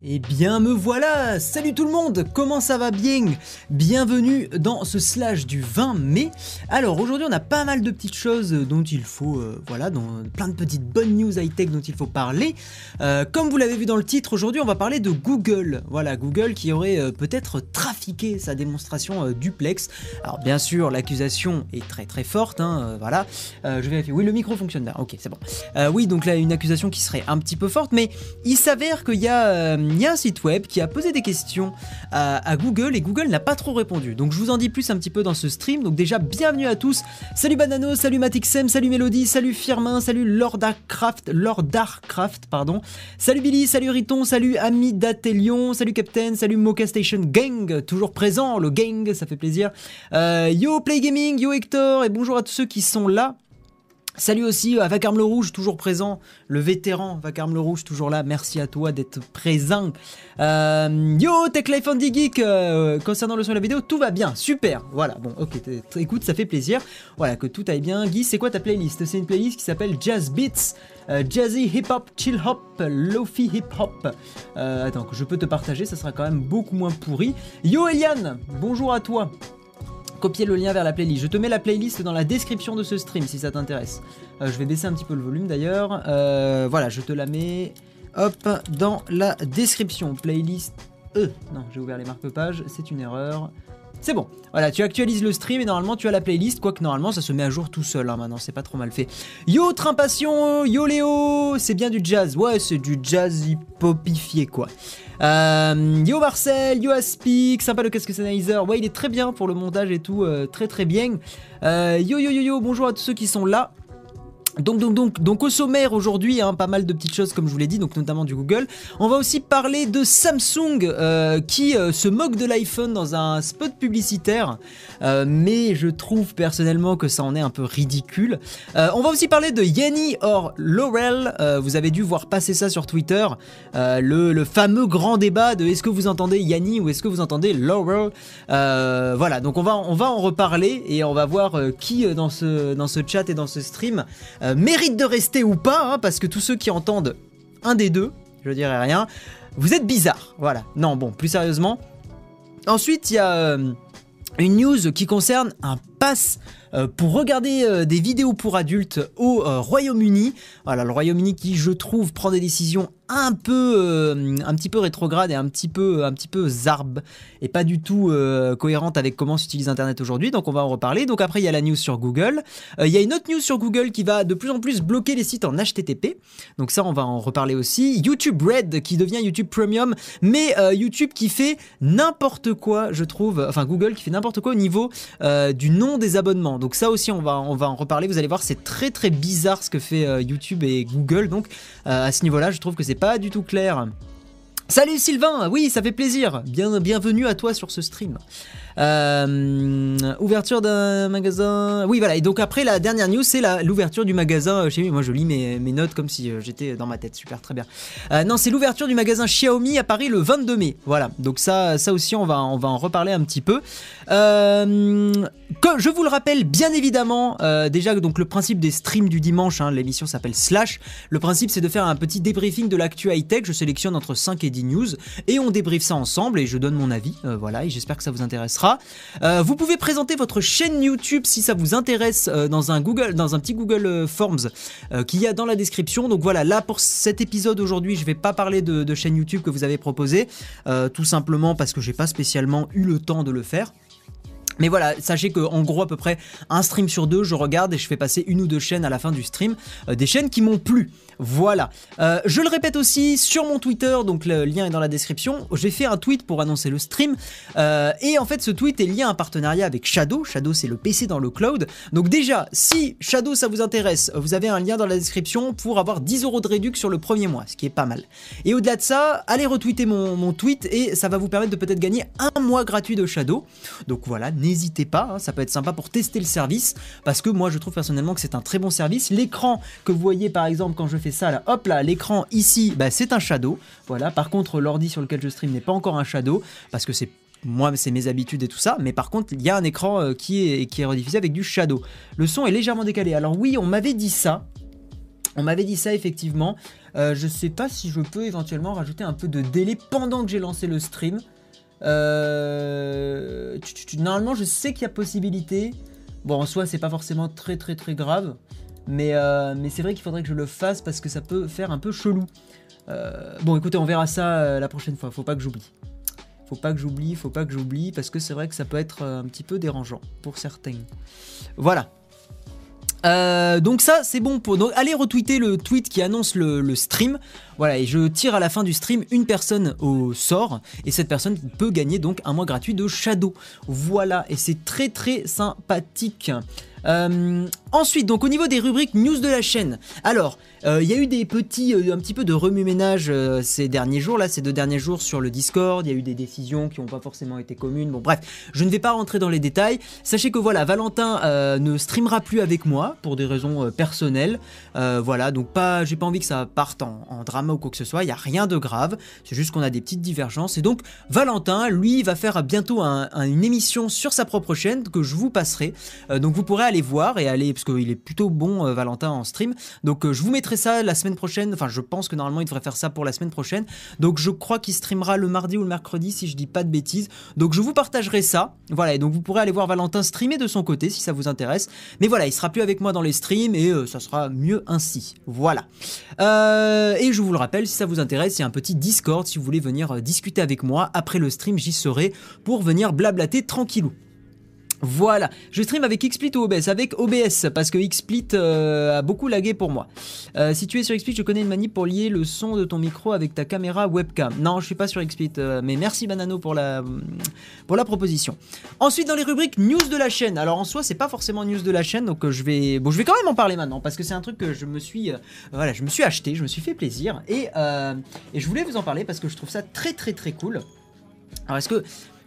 Eh bien me voilà Salut tout le monde Comment ça va bien Bienvenue dans ce slash du 20 mai. Alors aujourd'hui on a pas mal de petites choses dont il faut, euh, voilà, dans plein de petites bonnes news high-tech dont il faut parler. Euh, comme vous l'avez vu dans le titre, aujourd'hui on va parler de Google. Voilà, Google qui aurait euh, peut-être trafiqué sa démonstration duplex. Alors bien sûr l'accusation est très très forte, hein, voilà. je vérifie, oui le micro fonctionne bien, ok c'est bon. oui donc là une accusation qui serait un petit peu forte, mais il s'avère qu'il y a il y a un site web qui a posé des questions à, Google et Google n'a pas trop répondu. Donc je vous en dis plus un petit peu dans ce stream. Donc déjà, bienvenue à tous. Salut Banano, salut Matixem, salut Mélodie, salut Firmin, salut Lord Darkcraft, Lord Darkcraft, pardon. Salut Billy, salut Riton, salut Ami Datelion, salut Captain, salut Mocha Station Gang, toujours présent, le gang, ça fait plaisir. Euh, yo Play Gaming, yo Hector, et bonjour à tous ceux qui sont là. Salut aussi à Vacarme le Rouge, toujours présent, le vétéran Vacarme le Rouge, toujours là. Merci à toi d'être présent. Euh, yo, Tech Life Andy Geek, euh, concernant le son de la vidéo, tout va bien, super. Voilà, bon, ok, écoute, ça fait plaisir. Voilà, que tout aille bien. Guy, c'est quoi ta playlist? C'est une playlist qui s'appelle Jazz Beats, euh, Jazzy Hip Hop, Chill Hop, Lofi Hip Hop. attends, que je peux te partager, ça sera quand même beaucoup moins pourri. Yo, Eliane, bonjour à toi copier le lien vers la playlist. Je te mets la playlist dans la description de ce stream si ça t'intéresse. Euh, je vais baisser un petit peu le volume d'ailleurs. Euh, voilà, je te la mets hop dans la description. Playlist E. Non, j'ai ouvert les marque-pages, c'est une erreur. C'est bon, voilà, tu actualises le stream et normalement tu as la playlist, quoique normalement ça se met à jour tout seul, hein, maintenant c'est pas trop mal fait. Yo Trimpation, yo Léo, c'est bien du jazz, ouais c'est du jazz hip-hopifié quoi. Euh, yo Marcel, yo Aspic, sympa le casque Sennheiser, ouais il est très bien pour le montage et tout, euh, très très bien. Euh, yo yo yo yo, bonjour à tous ceux qui sont là. Donc, donc, donc, au sommaire aujourd'hui, hein, pas mal de petites choses comme je vous l'ai dit, donc notamment du Google. On va aussi parler de Samsung euh, qui euh, se moque de l'iPhone dans un spot publicitaire, euh, mais je trouve personnellement que ça en est un peu ridicule. on va aussi parler de Yanni or Laurel. vous avez dû voir passer ça sur Twitter, le, fameux grand débat de est-ce que vous entendez Yanni ou est-ce que vous entendez Laurel? voilà, donc on va, on va en reparler et on va voir qui dans ce, dans ce chat et dans ce stream euh, mérite de rester ou pas, hein, parce que tous ceux qui entendent un des deux, je dirais rien, vous êtes bizarre. Voilà. Non, bon, plus sérieusement. Ensuite, il y a euh, une news qui concerne un pass euh, pour regarder des vidéos pour adultes au Royaume-Uni. Voilà, le Royaume-Uni qui, je trouve, prend des décisions un peu, euh, un petit peu rétrograde et un petit peu, un petit peu zarb et pas du tout euh, cohérente avec comment s'utilise Internet aujourd'hui. Donc on va en reparler. Donc après il y a la news sur Google. Euh, il y a une autre news sur Google qui va de plus en plus bloquer les sites en HTTP. Donc ça on va en reparler aussi. YouTube Red qui devient YouTube Premium, mais YouTube qui fait n'importe quoi, je trouve. Enfin Google qui fait n'importe quoi au niveau du nom des abonnements. Donc ça aussi on va, on va en reparler. Vous allez voir c'est très très bizarre ce que fait YouTube et Google. Donc à ce niveau-là je trouve que c'est pas du tout clair. Salut Sylvain, oui ça fait plaisir, Bien, bienvenue à toi sur ce stream. Euh, ouverture d'un magasin. Oui, voilà. Et donc après, la dernière news, c'est l'ouverture du magasin euh, Xiaomi. Moi, je lis mes, mes notes comme si euh, j'étais dans ma tête. Super, très bien. non, c'est l'ouverture du magasin Xiaomi à Paris le 22 mai. Voilà. Donc ça, ça aussi, on va, on va en reparler un petit peu. Comme je vous le rappelle, bien évidemment, déjà donc le principe des streams du dimanche, hein, l'émission s'appelle Slash. Le principe, c'est de faire un petit débriefing de l'actu high tech. Je sélectionne entre 5 et 10 news et on débriefe ça ensemble et je donne mon avis. voilà. Et j'espère que ça vous intéressera. Euh, vous pouvez présenter votre chaîne YouTube si ça vous intéresse euh, dans un Google, dans un petit Google euh, Forms qu'il y a dans la description. Donc voilà, là pour cet épisode aujourd'hui, je vais pas parler de, chaîne YouTube que vous avez proposé, tout simplement parce que j'ai pas spécialement eu le temps de le faire. Mais voilà, sachez que en gros à peu près un stream sur deux, je regarde et je fais passer une ou deux chaînes à la fin du stream, des chaînes qui m'ont plu. Voilà. Euh, je le répète aussi sur mon Twitter, donc le lien est dans la description. J'ai fait un tweet pour annoncer le stream. Euh, et en fait, ce tweet est lié à un partenariat avec Shadow. Shadow, c'est le PC dans le cloud. Donc déjà, si Shadow, ça vous intéresse, vous avez un lien dans la description pour avoir 10 euros de réduction sur le premier mois, ce qui est pas mal. Et au-delà de ça, allez retweeter mon, tweet et ça va vous permettre de peut-être gagner un mois gratuit de Shadow. Donc voilà, n'hésitez pas, hein, ça peut être sympa pour tester le service parce que moi je trouve personnellement que c'est un très bon service. L'écran que vous voyez par exemple quand je fais ça là, hop là, l'écran ici, bah, c'est un shadow. Voilà, par contre, l'ordi sur lequel je stream n'est pas encore un shadow parce que c'est moi, c'est mes habitudes et tout ça, mais par contre, il y a un écran euh, qui, est, qui est rediffusé avec du shadow. Le son est légèrement décalé. Alors oui, on m'avait dit ça, On m'avait dit ça effectivement. Euh, je sais pas si je peux éventuellement rajouter un peu de délai pendant que j'ai lancé le stream. Euh, normalement, je sais qu'il y a possibilité. Bon, en soi, c'est pas forcément très très très grave. Mais, euh, mais c'est vrai qu'il faudrait que je le fasse parce que ça peut faire un peu chelou. bon, écoutez, on verra ça la prochaine fois. Faut pas que j'oublie. Faut pas que j'oublie, faut pas que j'oublie parce que c'est vrai que ça peut être un petit peu dérangeant pour certains. Voilà. Euh, donc ça c'est bon pour donc allez retweeter le tweet qui annonce le, stream voilà et je tire à la fin du stream une personne au sort et cette personne peut gagner donc un mois gratuit de Shadow. Voilà et c'est très très sympathique. Euh, ensuite, donc au niveau des rubriques news de la chaîne, alors euh, il y a eu des petits, euh, un petit peu de remue-ménage ces derniers jours, là ces deux derniers jours sur le Discord, il y a eu des décisions qui n'ont pas forcément été communes, bon bref, je ne vais pas rentrer dans les détails, sachez que voilà, Valentin ne streamera plus avec moi pour des raisons personnelles, voilà, donc pas, j'ai pas envie que ça parte en, drama ou quoi que ce soit, il n'y a rien de grave, c'est juste qu'on a des petites divergences, et donc Valentin, lui, va faire bientôt une émission sur sa propre chaîne que je vous passerai, donc vous pourrez aller voir et aller, parce qu'il est plutôt bon, euh, Valentin, en stream. Donc euh, je vous mettrai ça la semaine prochaine. Enfin, je pense que normalement, il devrait faire ça pour la semaine prochaine. Donc je crois qu'il streamera le mardi ou le mercredi, si je dis pas de bêtises. Donc je vous partagerai ça. Voilà, et donc vous pourrez aller voir Valentin streamer de son côté, si ça vous intéresse. Mais voilà, il sera plus avec moi dans les streams et euh, ça sera mieux ainsi. Voilà. et je vous le rappelle, si ça vous intéresse, il y a un petit Discord si vous voulez venir discuter avec moi. Après le stream, j'y serai pour venir blablater tranquillou. Voilà, je stream avec XSplit ou OBS Avec OBS, parce que XSplit euh, a beaucoup lagué pour moi. Euh, si tu es sur XSplit, je connais une manip pour lier le son de ton micro avec ta caméra webcam. Non, je suis pas sur XSplit, euh, mais merci Banano pour la, proposition. Ensuite, dans les rubriques news de la chaîne. Alors en soi, c'est pas forcément news de la chaîne, donc je vais, bon, je vais quand même en parler maintenant, parce que c'est un truc que je me suis, voilà, je me suis acheté, je me suis fait plaisir, et, et je voulais vous en parler parce que je trouve ça très très très cool. Alors est-ce que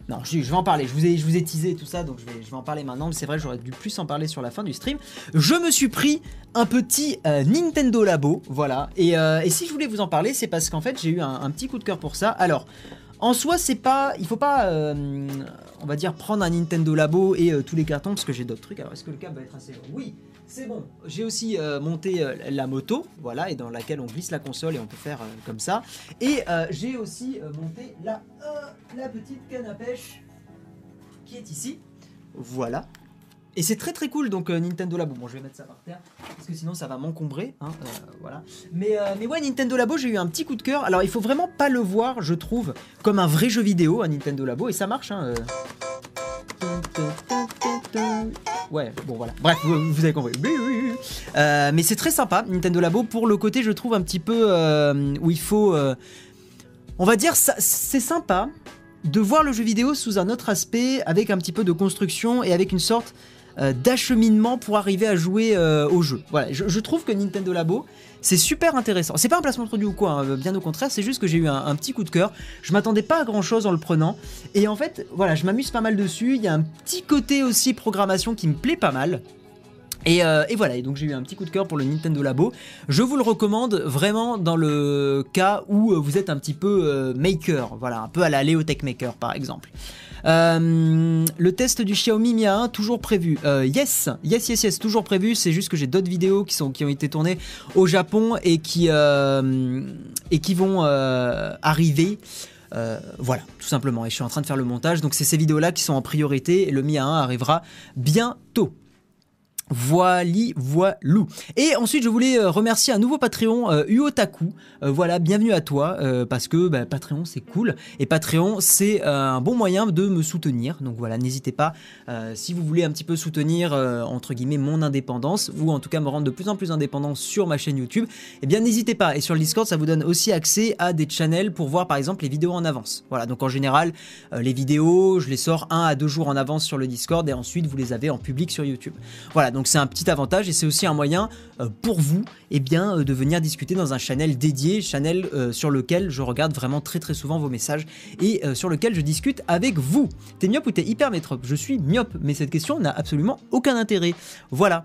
non, je, vais en parler. Je vous ai, je vous ai teasé tout ça, donc je vais, je vais en parler maintenant. Mais c'est vrai, j'aurais dû plus en parler sur la fin du stream. Je me suis pris un petit euh, Nintendo Labo, voilà. Euh, et, si je voulais vous en parler, c'est parce qu'en fait, j'ai eu un, petit coup de cœur pour ça. Alors, en soi, c'est pas, il faut pas, euh, on va dire, prendre un Nintendo Labo et tous les cartons parce que j'ai d'autres trucs. Alors, est-ce que le câble va être assez long? Oui. C'est bon, j'ai aussi euh, monté euh, la moto, voilà, et dans laquelle on glisse la console et on peut faire euh, comme ça. Et j'ai aussi monté la petite canne à pêche qui est ici. Voilà. Et c'est très très cool, donc Nintendo Labo. Bon, je vais mettre ça par terre, parce que sinon ça va m'encombrer. Hein, voilà. Mais, mais ouais, Nintendo Labo, j'ai eu un petit coup de cœur. Alors, il faut vraiment pas le voir, je trouve, comme un vrai jeu vidéo, à Nintendo Labo, et ça marche. Hein, Ouais, bon voilà. Bref, vous, avez compris. Euh, mais c'est très sympa, Nintendo Labo, pour le côté, je trouve, un petit peu euh, où il faut. Euh, on va dire, c'est sympa de voir le jeu vidéo sous un autre aspect, avec un petit peu de construction et avec une sorte d'acheminement pour arriver à jouer au jeu. Voilà, je, trouve que Nintendo Labo, c'est super intéressant. C'est pas un placement de produit ou quoi, hein, bien au contraire, c'est juste que j'ai eu un, petit coup de cœur. Je m'attendais pas à grand chose en le prenant. Et en fait, voilà, je m'amuse pas mal dessus. Il y a un petit côté aussi programmation qui me plaît pas mal. Et, euh, voilà, et donc j'ai eu un petit coup de cœur pour le Nintendo Labo. Je vous le recommande vraiment dans le cas où vous êtes un petit peu euh, maker, voilà, un peu à la Leo Tech Maker par exemple. Euh, le test du Xiaomi Mi A1 toujours prévu. Euh, yes, yes, yes, yes, toujours prévu. C'est juste que j'ai d'autres vidéos qui, ont été tournées au Japon et qui, euh, et qui vont arriver. voilà, tout simplement. Et je suis en train de faire le montage. Donc c'est ces vidéos-là qui sont en priorité. Et le Mi A1 arrivera bientôt. Voili, voilou. Et ensuite, je voulais euh, remercier un nouveau Patreon, euh, Uotaku. Euh, voilà, bienvenue à toi, parce que bah, Patreon, c'est cool. Et Patreon, c'est un bon moyen de me soutenir. Donc voilà, n'hésitez pas, si vous voulez un petit peu soutenir, entre guillemets, mon indépendance, ou en tout cas me rendre de plus en plus indépendant sur ma chaîne YouTube, eh bien n'hésitez pas. Et sur le Discord, ça vous donne aussi accès à des channels pour voir, par exemple, les vidéos en avance. Voilà, donc en général, les vidéos, je les sors un à deux jours en avance sur le Discord, et ensuite, vous les avez en public sur YouTube. Voilà, donc donc c'est un petit avantage et c'est aussi un moyen euh, pour vous eh euh, de venir discuter dans un channel dédié, channel euh, sur lequel je regarde vraiment très très souvent vos messages et sur lequel je discute avec vous. T'es myope ou t'es hyper métrope Je suis myope, mais cette question n'a absolument aucun intérêt. Voilà.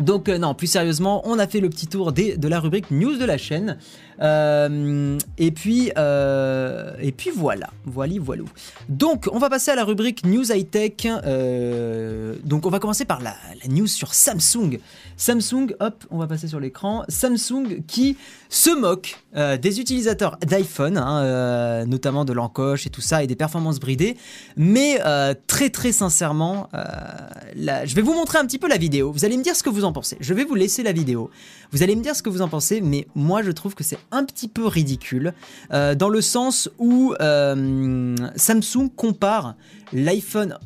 Donc non, plus sérieusement, on a fait le petit tour de la rubrique news de la chaîne. Et puis, et puis voilà, voilà, voilà. Donc, on va passer à la rubrique News High Tech. Euh, donc, on va commencer par la, news sur Samsung. Samsung, hop, on va passer sur l'écran. Samsung qui se moque euh, des utilisateurs d'iPhone, hein, euh, notamment de l'encoche et tout ça, et des performances bridées. Mais euh, très très sincèrement, je vais vous montrer un petit peu la vidéo. Vous allez me dire ce que vous en pensez. Je vais vous laisser la vidéo. Vous allez me dire ce que vous en pensez, mais moi je trouve que c'est un petit peu ridicule, dans le sens où Samsung compare l'iPhone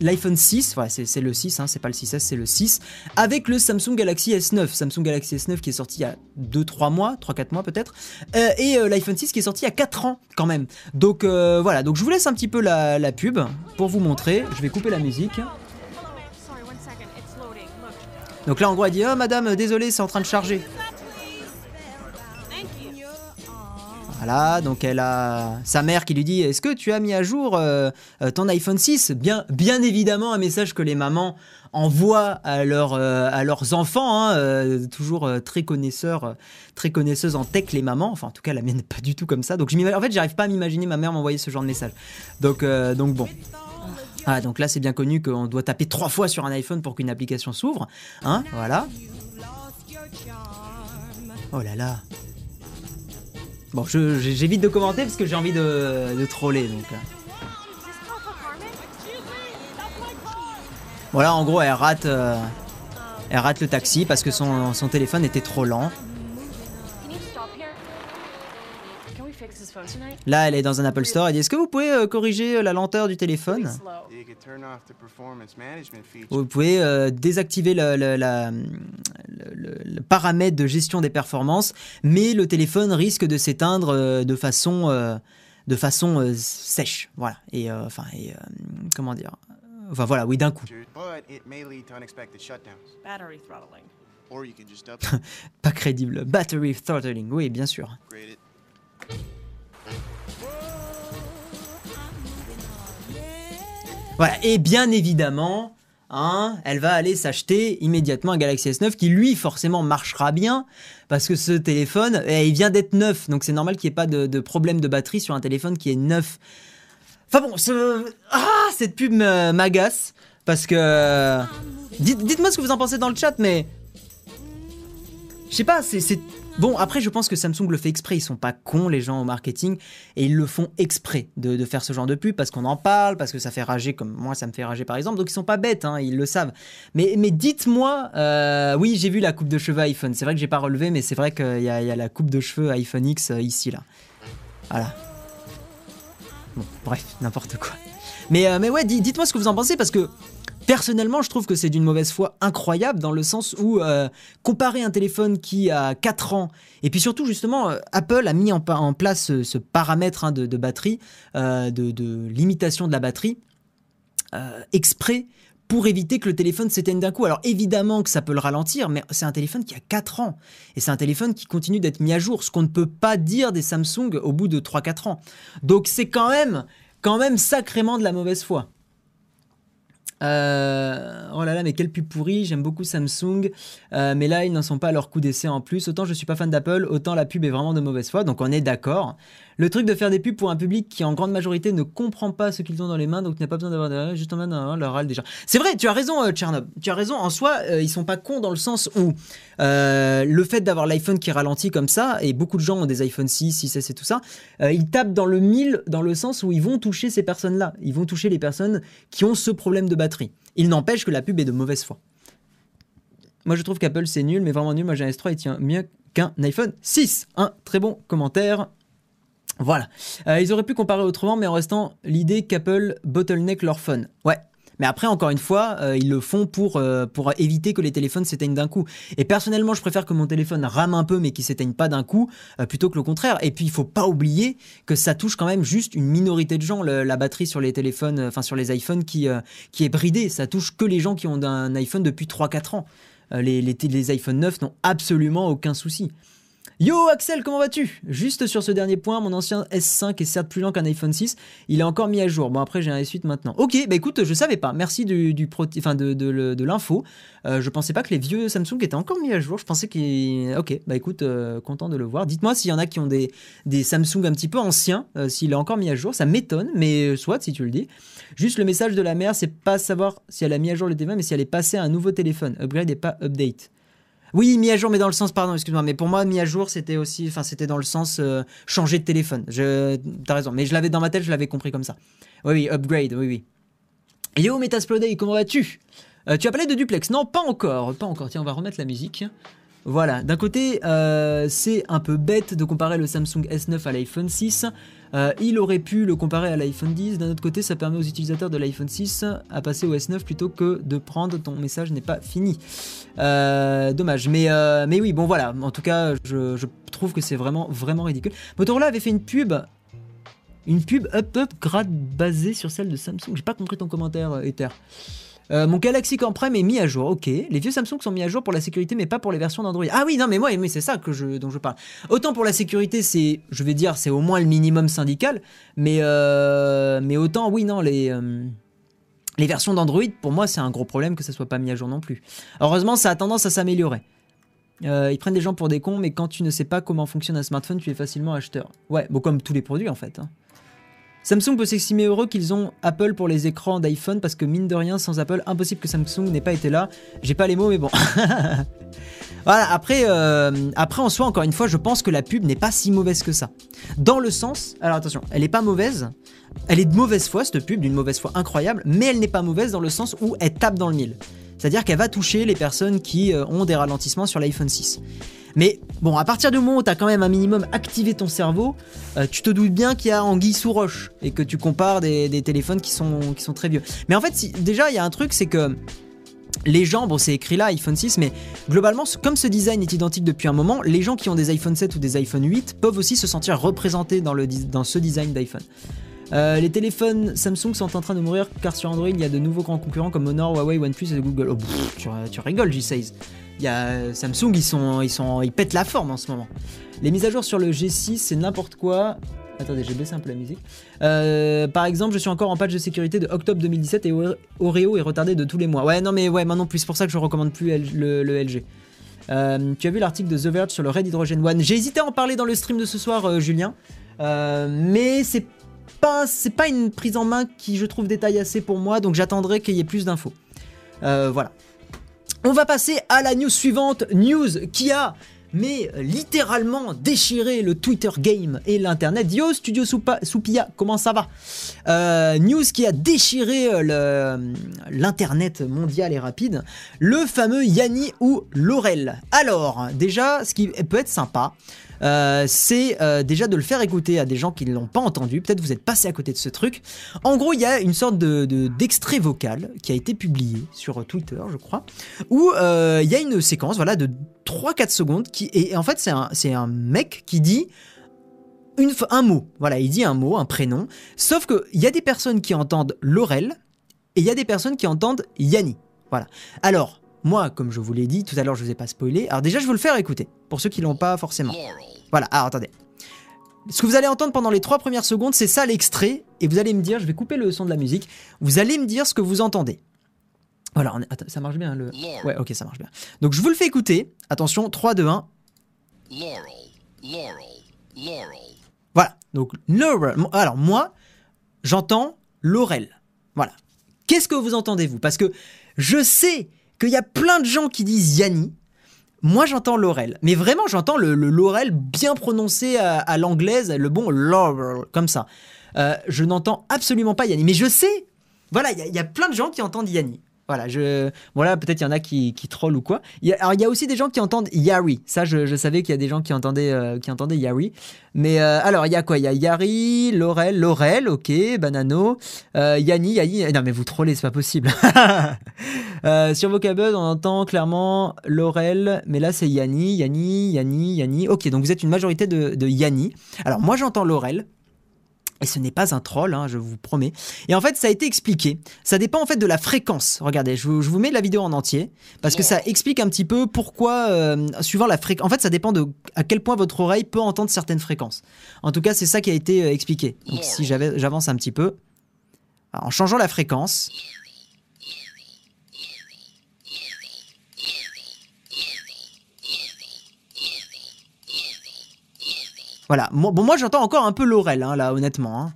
l'iPhone 6, c'est le 6, hein, c'est pas le 6S, c'est le 6, avec le Samsung Galaxy S9. Samsung Galaxy S9 qui est sorti il y a 2-3 mois, 3-4 mois peut-être, euh, et euh, l'iPhone 6 qui est sorti il y a 4 ans quand même. Donc euh, voilà, donc je vous laisse un petit peu la, la, pub pour vous montrer. Je vais couper la musique. Donc là en gros elle dit Oh madame, désolé, c'est en train de charger. Voilà, donc elle a sa mère qui lui dit Est-ce que tu as mis à jour euh, euh, ton iPhone 6 bien, bien évidemment, un message que les mamans envoient à, euh, à leurs enfants, hein, toujours très connaisseurs, très connaisseuses en tech, les mamans. Enfin, en tout cas, la mienne n'est pas du tout comme ça. Donc, en fait, j'arrive pas à m'imaginer ma mère m'envoyer ce genre de message. Donc, donc bon. Ah, donc là, c'est bien connu qu'on doit taper trois fois sur un iPhone pour qu'une application s'ouvre. Hein, voilà. Oh là là. Bon, j'évite de commenter parce que j'ai envie de, de, troller. Donc. Voilà, en gros, elle rate, euh, elle rate le taxi parce que son, son téléphone était trop lent. Là, elle est dans un Apple Store. Elle dit Est-ce que vous pouvez euh, corriger la lenteur du téléphone? Vous pouvez désactiver le, le, paramètre de gestion des performances, mais le téléphone risque de s'éteindre euh, de façon, euh, de façon euh, sèche. Voilà. Et enfin, et, comment dire Enfin voilà, oui, d'un coup. Pas crédible. Battery throttling, oui, bien sûr. Voilà, et bien évidemment, Hein, elle va aller s'acheter immédiatement un Galaxy S9 qui lui forcément marchera bien parce que ce téléphone, eh, il vient d'être neuf, donc c'est normal qu'il n'y ait pas de, problème de batterie sur un téléphone qui est neuf. Enfin bon, ah, cette pub m'agace parce que dites-moi ce que vous en pensez dans le chat, mais je sais pas, c'est Bon, après, je pense que Samsung le fait exprès. Ils sont pas cons, les gens au marketing, et ils le font exprès de, faire ce genre de pub parce qu'on en parle, parce que ça fait rager, comme moi, ça me fait rager par exemple. Donc, ils sont pas bêtes, hein, ils le savent. Mais, mais dites-moi, euh, oui, j'ai vu la coupe de cheveux iPhone. C'est vrai que j'ai pas relevé, mais c'est vrai qu'il y, a la coupe de cheveux iPhone X euh, ici, là. Voilà. Bon, bref, n'importe quoi. Mais, euh, mais ouais, dites-moi ce que vous en pensez parce que Personnellement, je trouve que c'est d'une mauvaise foi incroyable dans le sens où euh, comparer un téléphone qui a 4 ans, et puis surtout justement, euh, Apple a mis en, place ce, paramètre hein, de, batterie, euh, de, limitation de la batterie, exprès pour éviter que le téléphone s'éteigne d'un coup. Alors évidemment que ça peut le ralentir, mais c'est un téléphone qui a 4 ans, et c'est un téléphone qui continue d'être mis à jour, ce qu'on ne peut pas dire des Samsung au bout de 3-4 ans. Donc c'est quand même, quand même sacrément de la mauvaise foi. Euh, oh là là, mais quel pub pourri, j'aime beaucoup Samsung, euh, mais là ils n'en sont pas à leur coup d'essai en plus. Autant je suis pas fan d'Apple, autant la pub est vraiment de mauvaise foi, donc on est d'accord. Le truc de faire des pubs pour un public qui en grande majorité ne comprend pas ce qu'ils ont dans les mains, donc n'a pas besoin d'avoir juste en main leur râle déjà. C'est vrai, tu as raison, euh, Tchernob. Tu as raison. En soi, euh, ils sont pas cons dans le sens où euh, le fait d'avoir l'iPhone qui ralentit comme ça, et beaucoup de gens ont des iPhone 6, 6S et tout ça, ils tapent dans le mille dans le sens où ils vont toucher ces personnes-là. Ils vont toucher les personnes qui ont ce problème de batterie. Il n'empêche que la pub est de mauvaise foi. Moi, je trouve qu'Apple c'est nul, mais vraiment nul. Moi, j'ai un S3, il tient mieux qu'un iPhone 6. Un très bon commentaire. Voilà. Euh, ils auraient pu comparer autrement, mais en restant l'idée qu'Apple bottleneck leur phone. Ouais. Mais après, encore une fois, euh, ils le font pour, euh, pour éviter que les téléphones s'éteignent d'un coup. Et personnellement, je préfère que mon téléphone rame un peu, mais qu'il s'éteigne pas d'un coup, plutôt que le contraire. Et puis, il faut pas oublier que ça touche quand même juste une minorité de gens, la batterie sur les téléphones, enfin sur les iPhones qui, qui est bridée. Ça touche que les gens qui ont un iPhone depuis 3-4 ans. les, les, les iPhone 9 n'ont absolument aucun souci. Yo Axel, comment vas-tu? Juste sur ce dernier point, mon ancien S5 est certes plus lent qu'un iPhone 6, il est encore mis à jour. Bon après j'ai un S8 maintenant. Ok, bah écoute, je savais pas. Merci du, de, l'info. Euh, je pensais pas que les vieux Samsung étaient encore mis à jour. Je pensais qu'ils. Ok, bah écoute, euh, content de le voir. Dites-moi s'il y en a qui ont des, Samsung un petit peu anciens, euh, s'il est encore mis à jour. Ça m'étonne, mais soit si tu le dis. Juste le message de la mère, c'est pas savoir si elle a mis à jour le téléphone, mais si elle est passée à un nouveau téléphone. Upgrade et pas update. Oui, mis à jour, mais dans le sens, pardon, excuse-moi, mais pour moi, mis à jour, c'était aussi, enfin, c'était dans le sens euh, changer de téléphone. Je, t'as raison, mais je l'avais dans ma tête, je l'avais compris comme ça. Oui, oui, upgrade, oui, oui. Yo, Metasplodey, comment vas-tu? Euh, Tu as parlé de duplex Non, pas encore, pas encore. Tiens, on va remettre la musique. Voilà, d'un côté, euh, c'est un peu bête de comparer le Samsung S9 à l'iPhone 6. Euh, il aurait pu le comparer à l'iPhone 10. D'un autre côté, ça permet aux utilisateurs de l'iPhone 6 à passer au S9 plutôt que de prendre ton message n'est pas fini. Euh, dommage. Mais, mais oui, bon voilà. En tout cas, je, trouve que c'est vraiment, vraiment ridicule. Motorola avait fait une pub. Une pub up-up grade basée sur celle de Samsung. J'ai pas compris ton commentaire, Ether. Euh, mon Galaxy Core Prime est mis à jour, ok. Les vieux Samsung sont mis à jour pour la sécurité, mais pas pour les versions d'Android. Ah oui, non, mais moi, mais c'est ça que je, dont je parle. Autant pour la sécurité, c'est, je vais dire, c'est au moins le minimum syndical, mais, euh, mais autant, oui, non, les, euh, les versions d'Android, pour moi, c'est un gros problème que ça soit pas mis à jour non plus. Heureusement, ça a tendance à s'améliorer. ils prennent des gens pour des cons, mais quand tu ne sais pas comment fonctionne un smartphone, tu es facilement acheteur. Ouais, bon, comme tous les produits en fait. Hein. Samsung peut s'estimer heureux qu'ils ont Apple pour les écrans d'iPhone parce que mine de rien, sans Apple, impossible que Samsung n'ait pas été là. J'ai pas les mots, mais bon. voilà, après, euh, après en soi, encore une fois, je pense que la pub n'est pas si mauvaise que ça. Dans le sens, alors attention, elle est pas mauvaise, elle est de mauvaise foi, cette pub, d'une mauvaise foi incroyable, mais elle n'est pas mauvaise dans le sens où elle tape dans le mille. C'est-à-dire qu'elle va toucher les personnes qui euh, ont des ralentissements sur l'iPhone 6. Mais bon, à partir du moment où tu as quand même un minimum activé ton cerveau, euh, tu te doutes bien qu'il y a anguille sous roche et que tu compares des, téléphones qui sont, très vieux. Mais en fait, déjà, il y a un truc, c'est que les gens, bon c'est écrit là iPhone 6, mais globalement, comme ce design est identique depuis un moment, les gens qui ont des iPhone 7 ou des iPhone 8 peuvent aussi se sentir représentés dans, ce design d'iPhone. Euh, les téléphones Samsung sont en train de mourir car sur Android il y a de nouveaux grands concurrents comme Honor, Huawei, OnePlus et Google. Oh, tu, tu, rigoles, G16. Il a Samsung, ils sont, ils sont, ils pètent la forme en ce moment. Les mises à jour sur le G6, c'est n'importe quoi. Attendez, j'ai baissé un peu la musique. Euh, par exemple, je suis encore en patch de sécurité de octobre 2017 et Oreo est retardé de tous les mois. Ouais, non, mais ouais, maintenant plus. C'est pour ça que je recommande plus le, LG. Euh, tu as vu l'article de The Verge sur le Red Hydrogen One J'ai hésité à en parler dans le stream de ce soir, euh, Julien. mais c'est pas, pas une prise en main qui, je trouve, détaille assez pour moi. Donc j'attendrai qu'il y ait plus d'infos. voilà. On va passer à la news suivante, news qui a mais littéralement déchiré le Twitter game et l'internet. Yo Studio Soupia, comment ça va? Euh, News qui a déchiré euh, l'internet mondial et rapide, le fameux Yanni ou Laurel. Alors, déjà, ce qui peut être sympa, euh, c'est euh, déjà de le faire écouter à des gens qui ne l'ont pas entendu. Peut-être vous êtes passé à côté de ce truc. En gros, il y a une sorte de, d'extrait vocal qui a été publié sur Twitter, je crois, où euh, il y a une séquence voilà, de 3-4 secondes qui, et en fait, c'est un, un mec qui dit une, un mot. Voilà, il dit un mot, un prénom. Sauf qu'il y a des personnes qui entendent Laurel et il y a des personnes qui entendent Yanni. Voilà. Alors, moi, comme je vous l'ai dit tout à l'heure, je vous ai pas spoilé. Alors déjà, je vais le faire écouter, pour ceux qui l'ont pas forcément. Voilà, alors attendez. Ce que vous allez entendre pendant les trois premières secondes, c'est ça l'extrait, et vous allez me dire, je vais couper le son de la musique, vous allez me dire ce que vous entendez. Voilà, ça marche bien le... Ouais, ok, ça marche bien. Donc je vous le fais écouter. Attention, 3, 2, 1. Voilà, donc Laurel. Alors moi, j'entends Laurel. Voilà. Qu'est-ce que vous entendez, vous Parce que je sais qu'il y a plein de gens qui disent Yanni. Moi, j'entends Laurel. Mais vraiment, j'entends le, Laurel bien prononcé à, l'anglaise, le bon Laurel, comme ça. Euh, je n'entends absolument pas Yanni. Mais je sais, voilà, il y, y, a plein de gens qui entendent Yanni. Voilà, je, voilà, peut-être il y en a qui, qui trollent ou quoi. Y a, alors il y a aussi des gens qui entendent Yari. Ça, je, je savais qu'il y a des gens qui entendaient, euh, qui entendaient Yari. Mais euh, alors il y a quoi? Il y a Yari, Laurel, Laurel, ok, Banano, euh, Yanni, Yanni. Non mais vous trollez, c'est pas possible. euh, sur Vocabuzz, on entend clairement Laurel, mais là c'est Yanni, Yanni, Yanni, Yanni. Ok, donc vous êtes une majorité de, de Yanni. Alors moi j'entends Laurel. Et ce n'est pas un troll, hein, je vous promets. Et en fait, ça a été expliqué. Ça dépend en fait de la fréquence. Regardez, je vous, je vous mets la vidéo en entier parce que ça explique un petit peu pourquoi, euh, suivant la fréquence. En fait, ça dépend de à quel point votre oreille peut entendre certaines fréquences. En tout cas, c'est ça qui a été euh, expliqué. Donc, si j'avance un petit peu, Alors, en changeant la fréquence. Voilà. Bon, moi, j'entends encore un peu l'orel, hein, là, honnêtement. hein.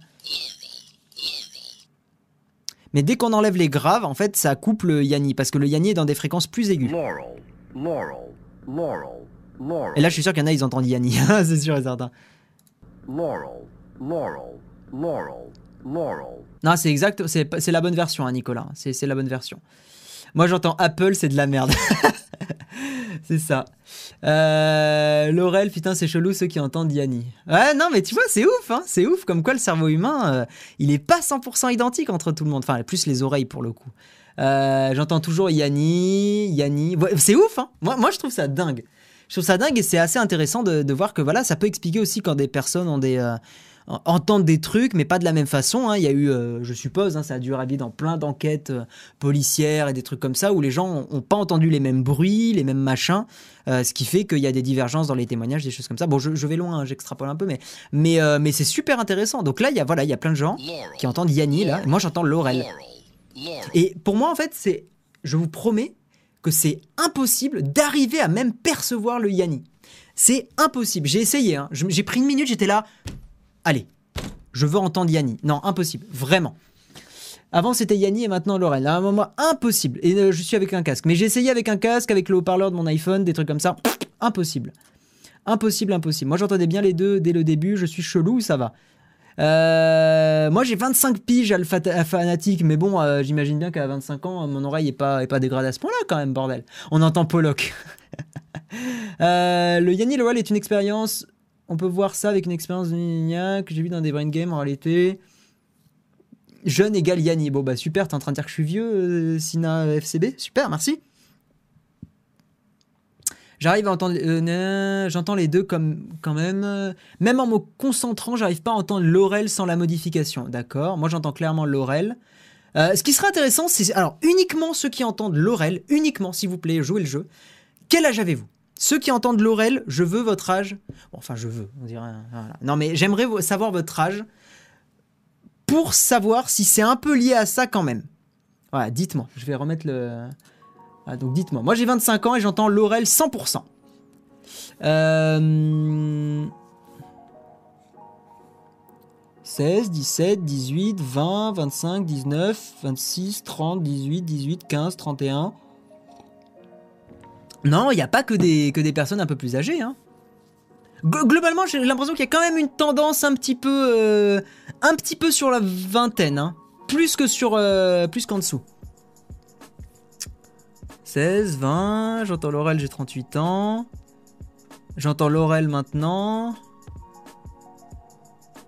Mais dès qu'on enlève les graves, en fait, ça coupe le yanni, parce que le yanni est dans des fréquences plus aiguës. Laurel, Laurel, Laurel, Laurel, Et là, je suis sûr qu'il y en a, ils entendent yanni, c'est sûr et certain. Laurel, Laurel, Laurel, Laurel. Non, c'est exact, c'est la bonne version, hein, Nicolas. C'est la bonne version. Moi, j'entends Apple, c'est de la merde. c'est ça. Euh, Laurel, putain, c'est chelou ceux qui entendent Yanni. Ouais, non, mais tu vois, c'est ouf, hein, c'est ouf. Comme quoi, le cerveau humain, euh, il est pas 100% identique entre tout le monde. Enfin, plus les oreilles pour le coup. Euh, j'entends toujours Yanni, Yanni. C'est ouf, hein. Moi, moi, je trouve ça dingue. Je trouve ça dingue et c'est assez intéressant de, de voir que voilà, ça peut expliquer aussi quand des personnes ont des, en- entendent des trucs, mais pas de la même façon. hein. Il y a eu, euh, je suppose, hein, ça a dû arriver dans plein d'enquêtes euh, policières et des trucs comme ça où les gens n'ont pas entendu les mêmes bruits, les mêmes machins, euh, ce qui fait qu'il y a des divergences dans les témoignages, des choses comme ça. Bon, je, je vais loin, hein, j'extrapole un peu, mais, mais, mais c'est super intéressant. Donc là, il y a, voilà, il y a plein de gens qui entendent Yanni, là. Moi, j'entends Laurel. Et pour moi, en fait, c'est, je vous promets que c'est impossible d'arriver à même percevoir le Yanni. C'est impossible. J'ai essayé. hein. J'ai pris une minute, j'étais là. Allez, je veux entendre Yanni. Non, impossible. Vraiment. Avant, c'était Yanni et maintenant Laurel. À un moment, impossible. Et euh, je suis avec un casque. Mais j'ai essayé avec un casque, avec le haut-parleur de mon iPhone, des trucs comme ça. Impossible. Impossible, impossible. Moi, j'entendais bien les deux dès le début. Je suis chelou, ça va. Euh, moi j'ai 25 piges alpha fanatique, mais bon, euh, j'imagine bien qu'à 25 ans, mon oreille est pas, est pas dégradée à ce point-là quand même, bordel. On entend Pollock. Le Yanni Lowell est une expérience, on peut voir ça avec une expérience de Nina que j'ai vu dans des brain games en réalité. Jeune égale Yanni. Bon bah super, t'es en train de dire que je suis vieux, euh, Sina FCB Super, merci. J'arrive à entendre. euh, J'entends les deux comme quand même. euh, Même en me concentrant, j'arrive pas à entendre Laurel sans la modification. D'accord Moi, j'entends clairement Laurel. Euh, ce qui serait intéressant, c'est. Alors, uniquement ceux qui entendent Laurel, uniquement, s'il vous plaît, jouez le jeu. Quel âge avez-vous? Ceux qui entendent Laurel, je veux votre âge. Bon, enfin, je veux, on dirait. Non, mais j'aimerais vo- savoir votre âge pour savoir si c'est un peu lié à ça quand même. Voilà, dites-moi. Je vais remettre le. Ah, donc dites-moi. Moi j'ai 25 ans et j'entends Laurel 100%. Euh... 16, 17, 18, 20, 25, 19, 26, 30, 18, 18, 15, 31. Non, il n'y a pas que des, personnes un peu plus âgées. Hein. Glo- Globalement, j'ai l'impression qu'il y a quand même une tendance un petit peu, euh, un petit peu sur la vingtaine, hein. plus que sur, euh, plus qu'en dessous. 16, 20, j'entends Laurel, j'ai 38 ans. J'entends Laurel maintenant.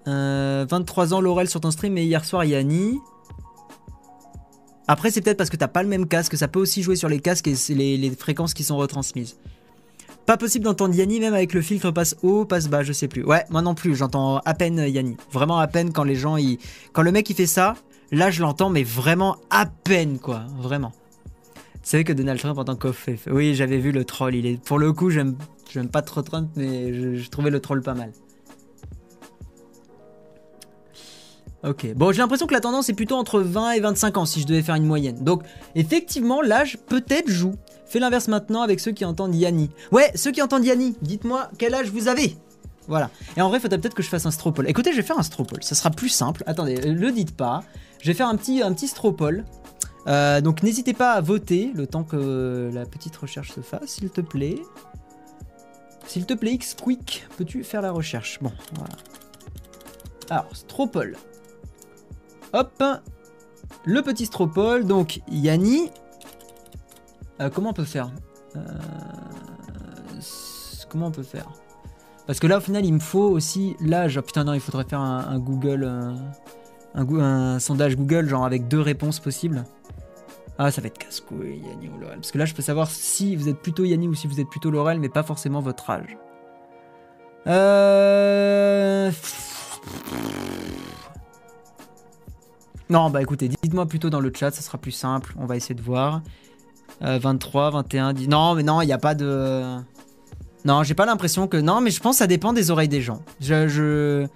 Euh, 23 ans Laurel sur ton stream, mais hier soir Yanni. Après, c'est peut-être parce que t'as pas le même casque, ça peut aussi jouer sur les casques et les, fréquences qui sont retransmises. Pas possible d'entendre Yanni même avec le filtre passe haut, passe bas, je sais plus. Ouais, moi non plus, j'entends à peine Yanni. Vraiment à peine quand les gens, ils... quand le mec il fait ça, là je l'entends, mais vraiment à peine quoi, vraiment. Tu savais que Donald Trump en tant. Oui, j'avais vu le troll. Il est pour le coup, j'aime, j'aime pas trop Trump, mais je trouvais le troll pas mal. Ok. Bon, j'ai l'impression que la tendance est plutôt entre 20 et 25 ans si je devais faire une moyenne. Donc, effectivement, l'âge peut-être joue. Fais l'inverse maintenant avec ceux qui entendent Yanni. Ouais, ceux qui entendent Yanni, dites-moi quel âge vous avez. Voilà. Et en vrai, faudrait peut-être que je fasse un stropole. Écoutez, je vais faire un stropole. Ça sera plus simple. Attendez, euh, le dites pas. Je vais faire un petit, un petit stropole. Euh, donc n'hésitez pas à voter le temps que la petite recherche se fasse, s'il te plaît. S'il te plaît, X-Quick, peux-tu faire la recherche? Bon, voilà. Alors, Stropole. Hop. Le petit Stropole, donc Yanni. Euh, comment on peut faire Euh, Comment on peut faire? Parce que là, au final, il me faut aussi l'âge. Ah, putain, non, il faudrait faire un, Google. euh, un, sondage Google, genre avec deux réponses possibles. Ah, ça va être casse-couille, Yanni ou Laurel. Parce que là, je peux savoir si vous êtes plutôt Yanni ou si vous êtes plutôt Laurel, mais pas forcément votre âge. Euh... Non, bah écoutez, dites-moi plutôt dans le chat, ça sera plus simple. On va essayer de voir. Euh, 23, 21, 10. Non, mais non, il n'y a pas de. Non, j'ai pas l'impression que. Non, mais je pense que ça dépend des oreilles des gens. Je. je...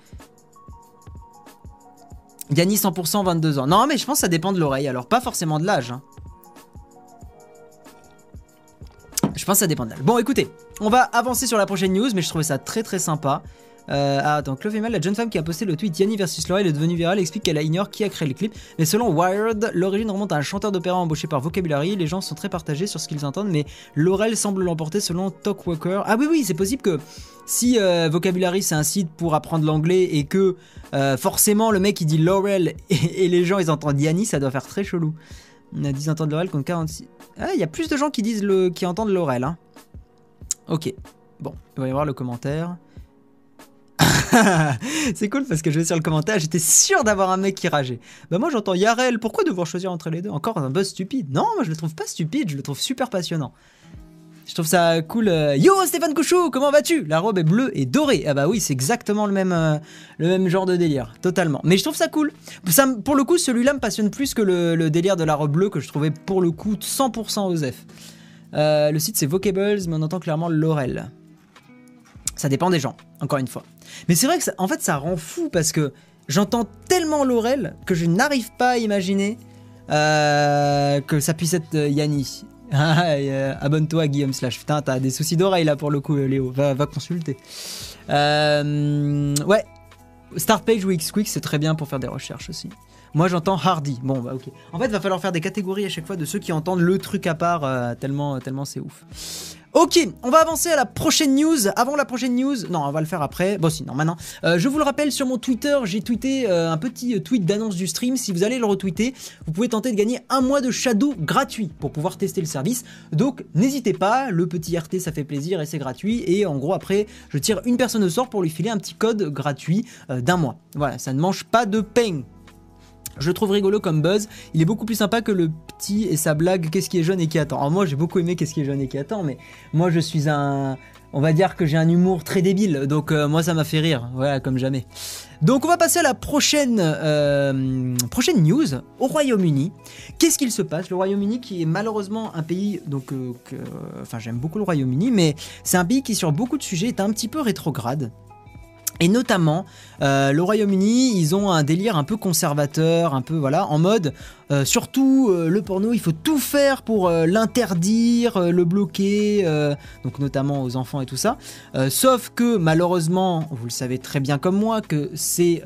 Yannis 100%, 22 ans. Non, mais je pense que ça dépend de l'oreille, alors pas forcément de l'âge. hein. Je pense que ça dépend de l'âge. Bon, écoutez, on va avancer sur la prochaine news, mais je trouvais ça très très sympa. Euh, ah, attends, Chloé Mal, la jeune femme qui a posté le tweet Yanni versus Laurel est devenue virale, explique qu'elle ignore qui a créé le clip. Mais selon Wired, l'origine remonte à un chanteur d'opéra embauché par Vocabulary. Les gens sont très partagés sur ce qu'ils entendent, mais Laurel semble l'emporter selon Talkwalker. Ah oui, oui, c'est possible que si euh, Vocabulary c'est un site pour apprendre l'anglais et que euh, forcément le mec il dit Laurel et, les gens ils entendent Yanni, ça doit faire très chelou. On a 10 entendent Laurel contre 46. Ah, il y a plus de gens qui disent le, qui entendent Laurel. Hein. Ok. Bon, il va y avoir le commentaire. c'est cool parce que je vais sur le commentaire, j'étais sûr d'avoir un mec qui rageait. Bah moi j'entends Yarel, pourquoi devoir choisir entre les deux? Encore un buzz stupide. Non, moi je le trouve pas stupide, je le trouve super passionnant. Je trouve ça cool. euh, Yo Stéphane Couchou, comment vas-tu? La robe est bleue et dorée. Ah bah oui, c'est exactement le même, euh, le même genre de délire, totalement. Mais je trouve ça cool. Ça, pour le coup, celui-là me passionne plus que le, le délire de la robe bleue que je trouvais pour le coup 100% Osef. Euh, le site c'est Vocables, mais on entend clairement Laurel. Ça dépend des gens, encore une fois. Mais c'est vrai que ça, en fait ça rend fou parce que j'entends tellement Laurel que je n'arrive pas à imaginer euh, que ça puisse être euh, Yanni. Ah, euh, Abonne-toi à Guillaume Slash. Putain, t'as des soucis d'oreille là pour le coup, Léo. Va, va consulter. Ouais. Start page ou X-Quick, c'est très bien pour faire des recherches aussi. Moi j'entends Hardy. Bon bah ok. En fait, va falloir faire des catégories à chaque fois de ceux qui entendent le truc à part, tellement, tellement c'est ouf. Ok, on va avancer à la prochaine news. Avant la prochaine news, non, on va le faire après. Bon, si, non, maintenant. Euh, je vous le rappelle, sur mon Twitter, j'ai tweeté euh, un petit euh, tweet d'annonce du stream. Si vous allez le retweeter, vous pouvez tenter de gagner un mois de Shadow gratuit pour pouvoir tester le service. Donc, n'hésitez pas. Le petit RT, ça fait plaisir et c'est gratuit. Et en gros, après, je tire une personne au sort pour lui filer un petit code gratuit d'un mois. Voilà, ça ne mange pas de pain. Je le trouve rigolo comme buzz. Il est beaucoup plus sympa que le petit et sa blague Qu'est-ce qui est jeune et qui attend. Alors moi j'ai beaucoup aimé Qu'est-ce qui est jeune et qui attend, mais moi je suis un. On va dire que j'ai un humour très débile, donc euh, moi ça m'a fait rire, voilà, comme jamais. Donc on va passer à la prochaine, euh, prochaine news au Royaume-Uni. Qu'est-ce qu'il se passe? Le Royaume-Uni qui est malheureusement un pays, donc, euh, enfin j'aime beaucoup le Royaume-Uni, mais c'est un pays qui sur beaucoup de sujets est un petit peu rétrograde. Et notamment, euh, le Royaume-Uni, ils ont un délire un peu conservateur, un peu voilà, en mode, euh, surtout euh, le porno, il faut tout faire pour l'interdire, le bloquer, donc notamment aux enfants et tout ça. Sauf que malheureusement, vous le savez très bien comme moi, que c'est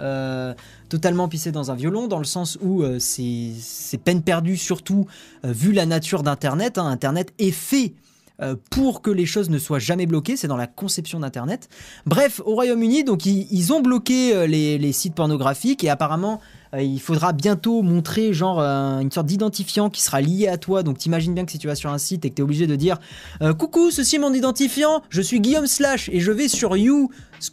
totalement pissé dans un violon, dans le sens où c'est peine perdue, surtout vu la nature d'Internet. hein. Internet est fait euh, pour que les choses ne soient jamais bloquées, c'est dans la conception d'Internet. Bref, au Royaume-Uni, donc ils, ont bloqué euh, les, sites pornographiques et apparemment euh, il faudra bientôt montrer genre une sorte d'identifiant qui sera lié à toi. Donc t'imagines bien que si tu vas sur un site et que tu es obligé de dire coucou, ceci est mon identifiant, je suis Guillaume Slash et je vais sur you ce.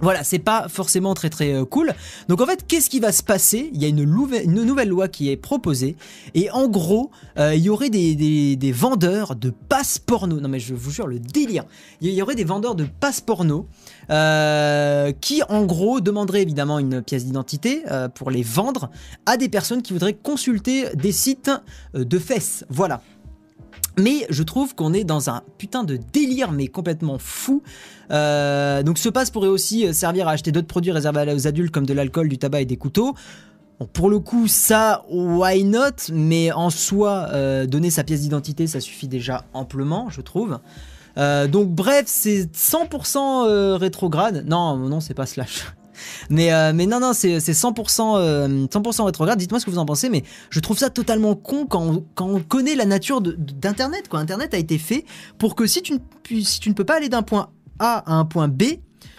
Voilà, c'est pas forcément très très euh, cool. Donc en fait, qu'est-ce qui va se passer? Il y a une, nouvelle loi qui est proposée et en gros, euh, il y aurait des, vendeurs de passes porno. Non mais je vous jure, le délire. Il y aurait des vendeurs de passes porno euh, qui en gros demanderaient évidemment une pièce d'identité pour les vendre à des personnes qui voudraient consulter des sites de fesses. Voilà. Mais je trouve qu'on est dans un putain de délire, mais complètement fou. Euh, donc ce passe pourrait aussi euh, servir à acheter d'autres produits réservés aux adultes comme de l'alcool, du tabac et des couteaux. Pour le coup, ça, why not? Mais en soi, euh, donner sa pièce d'identité, ça suffit déjà amplement, je trouve. Donc bref, c'est 100% euh, rétrograde. Non, non, c'est pas slash. Mais, euh, mais non, non, c'est c'est 100%, euh, 100% rétrograde. Dites-moi ce que vous en pensez, mais je trouve ça totalement con quand on, quand on connaît la nature d'Internet. Quoi. Internet a été fait pour que si tu, ne, si tu ne peux pas aller d'un point A à un point B,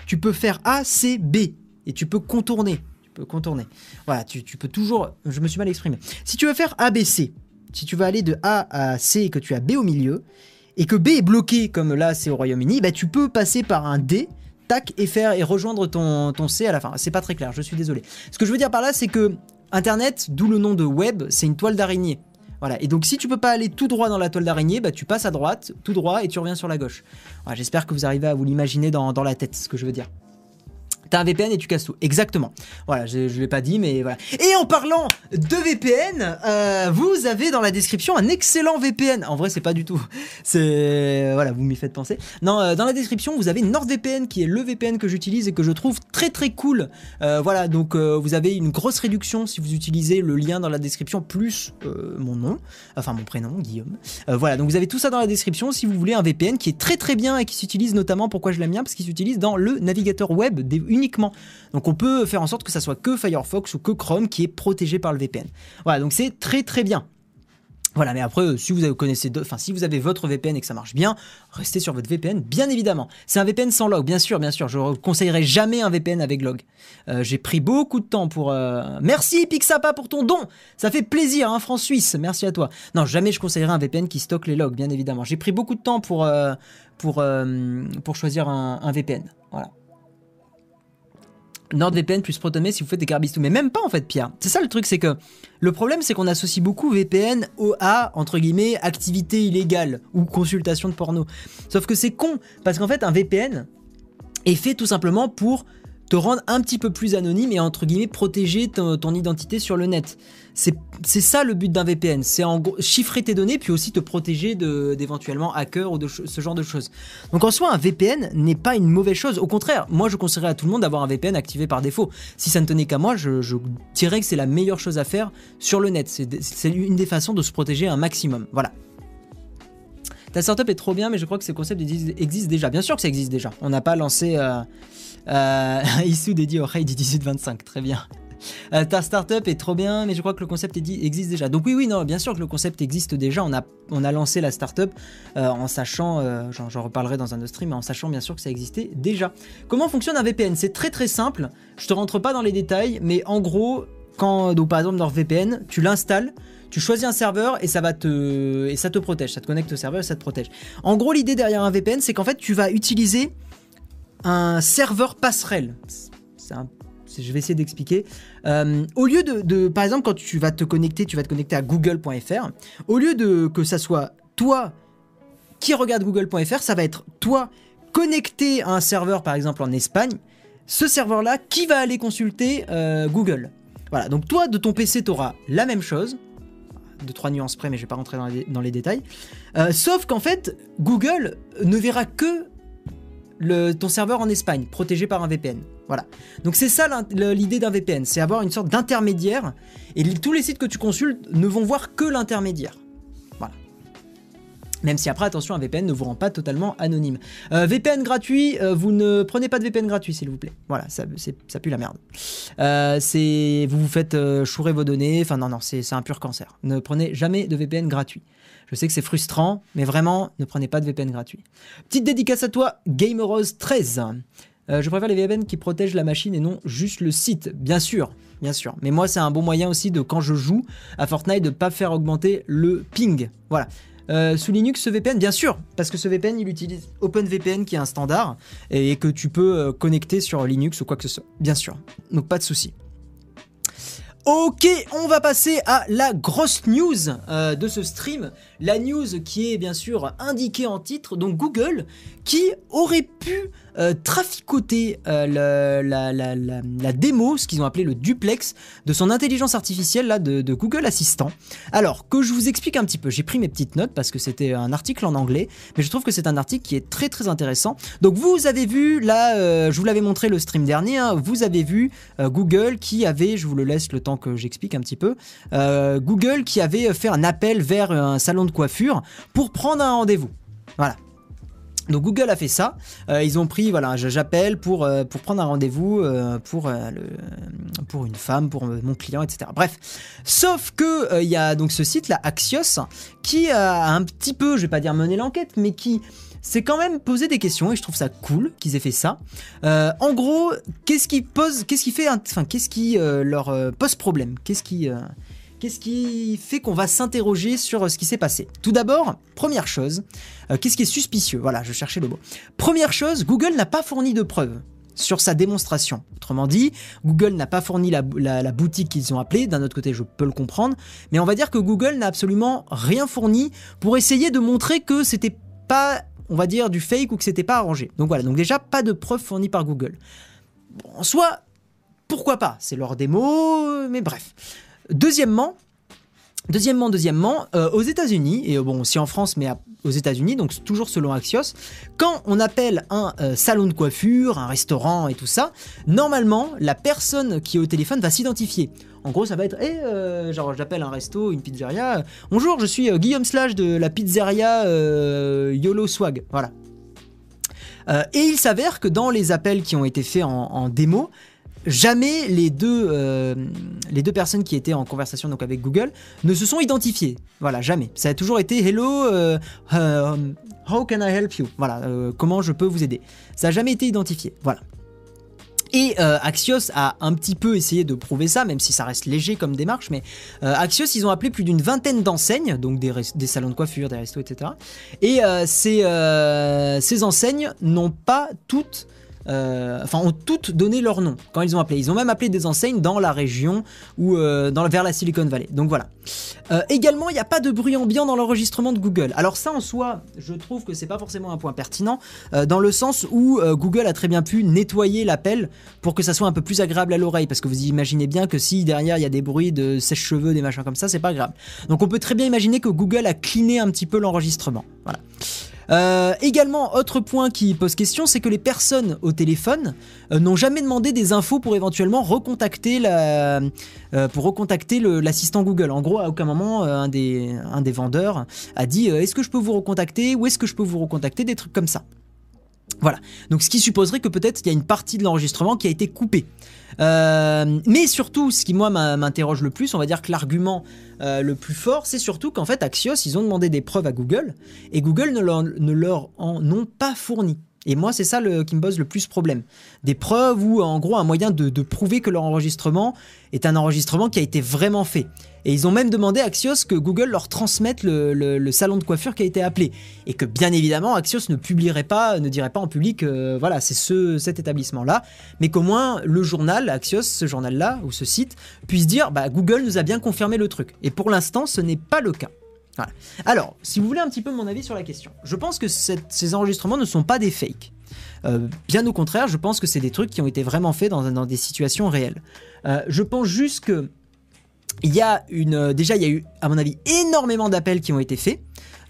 tu peux faire A, C, B. Et tu peux contourner. Tu peux contourner. Voilà, tu, tu peux toujours... Je me suis mal exprimé. Si tu veux faire A, B, C, si tu veux aller de A à C et que tu as B au milieu, et que B est bloqué, comme là c'est au Royaume-Uni, bah, tu peux passer par un D, tac, et faire et rejoindre ton, C à la fin. C'est pas très clair, je suis désolé. Ce que je veux dire par là, c'est que Internet, d'où le nom de web, c'est une toile d'araignée. Voilà. Et donc, si tu peux pas aller tout droit dans la toile d'araignée, bah, tu passes à droite, tout droit, et tu reviens sur la gauche. Voilà, J'espère que vous arrivez à vous l'imaginer dans la tête, ce que je veux dire. T'as un VPN et tu casses tout. Exactement. Voilà, je, je l'ai pas dit, mais voilà. Et en parlant de VPN, euh, vous avez dans la description un excellent VPN. En vrai, c'est pas du tout. C'est voilà, vous m'y faites penser. Non, euh, dans la description, vous avez NordVPN qui est le VPN que j'utilise et que je trouve très très cool. Euh, voilà, donc vous avez une grosse réduction si vous utilisez le lien dans la description plus mon nom, enfin mon prénom, Guillaume. Voilà, donc vous avez tout ça dans la description si vous voulez un VPN qui est très très bien et qui s'utilise notamment, pourquoi je l'aime bien? Parce qu'il s'utilise dans le navigateur web des- uniquement. Donc on peut faire en sorte que ça soit que Firefox ou que Chrome qui est protégé par le VPN. Voilà, donc c'est très très bien. Voilà, mais après, si vous connaissez, enfin, si vous avez votre VPN et que ça marche bien, restez sur votre VPN, bien évidemment. C'est un VPN sans log, bien sûr, bien sûr. Je ne conseillerais jamais un VPN avec log. Euh, J'ai pris beaucoup de temps pour. euh, Merci Pixapa pour ton don. Ça fait plaisir, hein, France Suisse. Merci à toi. Non, jamais je conseillerais un VPN qui stocke les logs, bien évidemment. J'ai pris beaucoup de temps pour euh, pour pour choisir un, un VPN. Voilà. NordVPN plus ProtonMail si vous faites des carbistos. Mais même pas en fait, Pierre. C'est ça le truc, c'est que le problème, c'est qu'on associe beaucoup VPN au à, entre guillemets, activité illégale ou consultation de porno. Sauf que c'est con, parce qu'en fait, un VPN est fait tout simplement pour te rendre un petit peu plus anonyme et entre guillemets protéger ton, identité sur le net. C'est ça le but d'un VPN, c'est en gros chiffrer tes données puis aussi te protéger d'éventuellement hackers ou de ce genre de choses. Donc en soi, un VPN n'est pas une mauvaise chose. Au contraire, moi je conseillerais à tout le monde d'avoir un VPN activé par défaut. Si ça ne tenait qu'à moi, je, dirais que c'est la meilleure chose à faire sur le net. C'est une des façons de se protéger un maximum. Voilà. Ta startup est trop bien, mais je crois que ces concepts exis- existent déjà. Bien sûr que ça existe déjà. On n'a pas lancé euh, euh, issue dédié au Raid du 1825. Très bien. Euh, ta startup est trop bien, mais je crois que le concept existe déjà. Donc oui, oui, non, bien sûr que le concept existe déjà. On a, on a lancé la startup euh, en sachant, euh, j'en reparlerai dans un autre stream, mais en sachant bien sûr que ça existait déjà. Comment fonctionne un VPN C'est très très simple. Je te rentre pas dans les détails, mais en gros, quand, donc par exemple NordVPN, tu l'installes, tu choisis un serveur et ça va te et ça te protège, ça te connecte au serveur et ça te protège. En gros, l'idée derrière un VPN, c'est qu'en fait, tu vas utiliser un serveur passerelle. Je vais essayer d'expliquer. Euh, au lieu de, par exemple, quand tu vas te connecter, tu vas te connecter à google.fr. Au lieu de que ça soit toi qui regarde google.fr, ça va être toi connecté à un serveur, par exemple en Espagne. Ce serveur-là qui va aller consulter euh, Google. Voilà, donc toi de ton PC, tu auras la même chose, de trois nuances près, mais je vais pas rentrer dans les, dans les détails. Euh, sauf qu'en fait, Google ne verra que le, ton serveur en Espagne, protégé par un VPN. Voilà. Donc c'est ça l'idée d'un VPN, c'est avoir une sorte d'intermédiaire, et tous les sites que tu consultes ne vont voir que l'intermédiaire. Voilà. Même si après, attention, un VPN ne vous rend pas totalement anonyme. Euh, VPN gratuit, euh, vous ne prenez pas de VPN gratuit, s'il vous plaît. Voilà, ça, ça pue la merde. Euh, vous vous faites euh, chourer vos données. Enfin non, non, c'est un pur cancer. Ne prenez jamais de VPN gratuit. Je sais que c'est frustrant, mais vraiment, ne prenez pas de VPN gratuit. Petite dédicace à toi, GameRose13. Euh, je préfère les VPN qui protègent la machine et non juste le site. Bien sûr, bien sûr. Mais moi, c'est un bon moyen aussi de, quand je joue à Fortnite, de ne pas faire augmenter le ping. Voilà. Euh, sous Linux, ce VPN, bien sûr, parce que ce VPN, il utilise OpenVPN qui est un standard et que tu peux euh, connecter sur Linux ou quoi que ce soit. Bien sûr. Donc pas de souci. Ok, on va passer à la grosse news euh, de ce stream. La news qui est bien sûr indiquée en titre, donc Google, qui aurait pu euh, traficoter euh, la, démo, ce qu'ils ont appelé le duplex, de son intelligence artificielle là, de, Google Assistant. Alors, que je vous explique un petit peu, j'ai pris mes petites notes parce que c'était un article en anglais, mais je trouve que c'est un article qui est très très intéressant. Donc vous avez vu, là, euh, je vous l'avais montré le stream dernier, hein, vous avez vu Google qui avait, je vous le laisse le temps que j'explique un petit peu, Google qui avait fait un appel vers un salon de coiffure pour prendre un rendez-vous. Voilà. Donc Google a fait ça. Euh, ils ont pris, voilà, j'appelle pour, euh, pour prendre un rendez-vous euh, pour, une femme, pour mon client, etc. Bref. Sauf que il y a donc ce site là, Axios, qui a un petit peu, je vais pas dire mené l'enquête, mais qui s'est quand même posé des questions et je trouve ça cool qu'ils aient fait ça. En gros, qu'est-ce qui pose, qu'est-ce qui fait, enfin, qu'est-ce qui leur pose problème? Qu'est-ce qui, qu'est-ce qui fait qu'on va s'interroger sur euh, ce qui s'est passé? Tout d'abord, première chose, euh, qu'est-ce qui est suspicieux? Voilà, je cherchais le mot. Première chose, Google n'a pas fourni de preuves sur sa démonstration. Autrement dit, Google n'a pas fourni la, boutique qu'ils ont appelée, d'un autre côté je peux le comprendre, mais on va dire que Google n'a absolument rien fourni pour essayer de montrer que c'était pas, on va dire, du fake ou que c'était pas arrangé. Donc voilà, donc déjà pas de preuves fournies par Google. Bon, en soi, pourquoi pas? C'est leur démo, mais bref. Deuxièmement, Deuxièmement, deuxièmement, euh, aux États-Unis et euh, bon aussi en France, mais aux États-Unis, donc toujours selon Axios, quand on appelle un euh, salon de coiffure, un restaurant et tout ça, normalement la personne qui est au téléphone va s'identifier. En gros, ça va être, Eh, euh, genre j'appelle un resto, une pizzeria. Bonjour, je suis Guillaume Slash de la pizzeria YOLO Swag. Voilà. Et il s'avère que dans les appels qui ont été faits en démo, jamais les deux, euh, les deux personnes qui étaient en conversation donc avec Google ne se sont identifiées. Voilà, jamais. Ça a toujours été Hello, euh, euh, how can I help you? Voilà, euh, comment je peux vous aider? Ça n'a jamais été identifié. Voilà. Et Axios a un petit peu essayé de prouver ça, même si ça reste léger comme démarche, mais Axios, ils ont appelé plus d'une vingtaine d'enseignes, donc des, des salons de coiffure, des restos, etc. Et ces, ces enseignes n'ont pas toutes, euh, enfin, ont toutes donné leur nom quand ils ont appelé. Ils ont même appelé des enseignes dans la région ou euh, dans, vers la Silicon Valley. Donc voilà. Euh, également, il n'y a pas de bruit ambiant dans l'enregistrement de Google. Alors ça, en soi, je trouve que c'est pas forcément un point pertinent, dans le sens où Google a très bien pu nettoyer l'appel pour que ça soit un peu plus agréable à l'oreille, parce que vous imaginez bien que si derrière il y a des bruits de sèche-cheveux, des machins comme ça, c'est pas grave. Donc on peut très bien imaginer que Google a cleané un petit peu l'enregistrement. Voilà. Euh, également, autre point qui pose question, c'est que les personnes au téléphone euh, n'ont jamais demandé des infos pour éventuellement recontacter la, euh, pour recontacter l'assistant Google. En gros, à aucun moment, euh, un, des, un des vendeurs a dit est-ce que je peux vous recontacter ou est-ce que je peux vous recontacter? Des trucs comme ça. Voilà. Donc, ce qui supposerait que peut-être il y a une partie de l'enregistrement qui a été coupée. Euh, mais surtout, ce qui moi m'interroge le plus, on va dire que l'argument euh, le plus fort, c'est surtout qu'en fait Axios, ils ont demandé des preuves à Google et Google ne leur, en ont pas fourni. Et moi, c'est ça le, qui me pose le plus problème. Des preuves ou en gros un moyen de prouver que leur enregistrement est un enregistrement qui a été vraiment fait. Et ils ont même demandé à Axios que Google leur transmette le, salon de coiffure qui a été appelé. Et que bien évidemment, Axios ne publierait pas, ne dirait pas en public, euh, voilà, c'est ce, cet établissement-là. Mais qu'au moins le journal, Axios, ce journal-là, ou ce site, puisse dire, bah, Google nous a bien confirmé le truc. Et pour l'instant, ce n'est pas le cas. Alors, si vous voulez un petit peu mon avis sur la question, je pense que ces enregistrements ne sont pas des fakes. Euh, bien au contraire, je pense que c'est des trucs qui ont été vraiment faits dans, dans des situations réelles. Euh, je pense juste que il y a une, euh, déjà il y a eu, à mon avis, énormément d'appels qui ont été faits.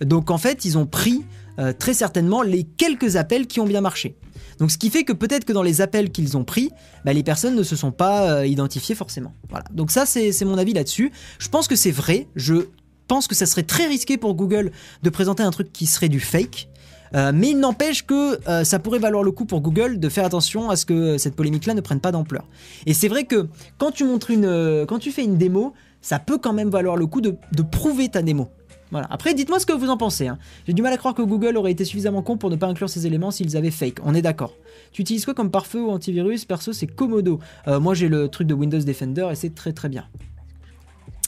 Donc en fait, ils ont pris euh, très certainement les quelques appels qui ont bien marché. Donc ce qui fait que peut-être que dans les appels qu'ils ont pris, bah, les personnes ne se sont pas euh, identifiées forcément. Voilà. Donc ça c'est c'est mon avis là-dessus. Je pense que c'est vrai. Je pense que ça serait très risqué pour Google de présenter un truc qui serait du fake. Euh, mais il n'empêche que euh, ça pourrait valoir le coup pour Google de faire attention à ce que cette polémique-là ne prenne pas d'ampleur. Et c'est vrai que quand tu montres une, euh, quand tu fais une démo, ça peut quand même valoir le coup de, prouver ta démo. Voilà. Après, dites-moi ce que vous en pensez. hein. J'ai du mal à croire que Google aurait été suffisamment con pour ne pas inclure ces éléments s'ils avaient fake. On est d'accord. Tu utilises quoi comme pare-feu ou antivirus? Perso, c'est Komodo. Moi, j'ai le truc de Windows Defender et c'est très très bien.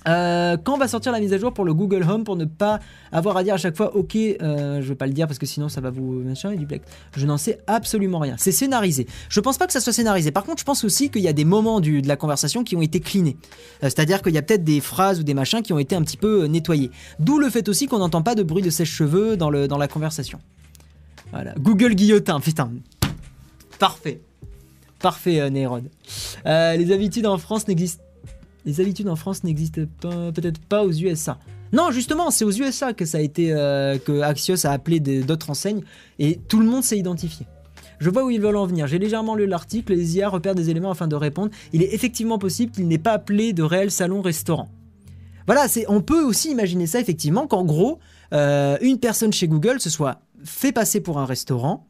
Euh, quand va sortir la mise à jour pour le Google Home pour ne pas avoir à dire à chaque fois ok euh, je vais pas le dire parce que sinon ça va vous machin et duplex je n'en sais absolument rien. C'est scénarisé. Je pense pas que ça soit scénarisé. Par contre je pense aussi qu'il y a des moments du- de la conversation qui ont été cleanés. C'est à dire qu'il y a peut-être des phrases ou des machins qui ont été un petit peu euh, nettoyés. D'où le fait aussi qu'on n'entend pas de bruit de sèche-cheveux dans, dans la conversation. Voilà. Google guillotin. Putain. Parfait. Parfait euh, Nérod. Euh, les habitudes en France n'existent les habitudes en France n'existent peut-être pas aux USA. Non, justement, c'est aux USA que ça a été euh, que Axios a appelé d'autres enseignes et tout le monde s'est identifié. Je vois où ils veulent en venir. J'ai légèrement lu l'article. Les IA repèrent des éléments afin de répondre. Il est effectivement possible qu'il n'ait pas appelé de réel salon-restaurant. Voilà, on peut aussi imaginer ça effectivement qu'en gros, euh, une personne chez Google se soit fait passer pour un restaurant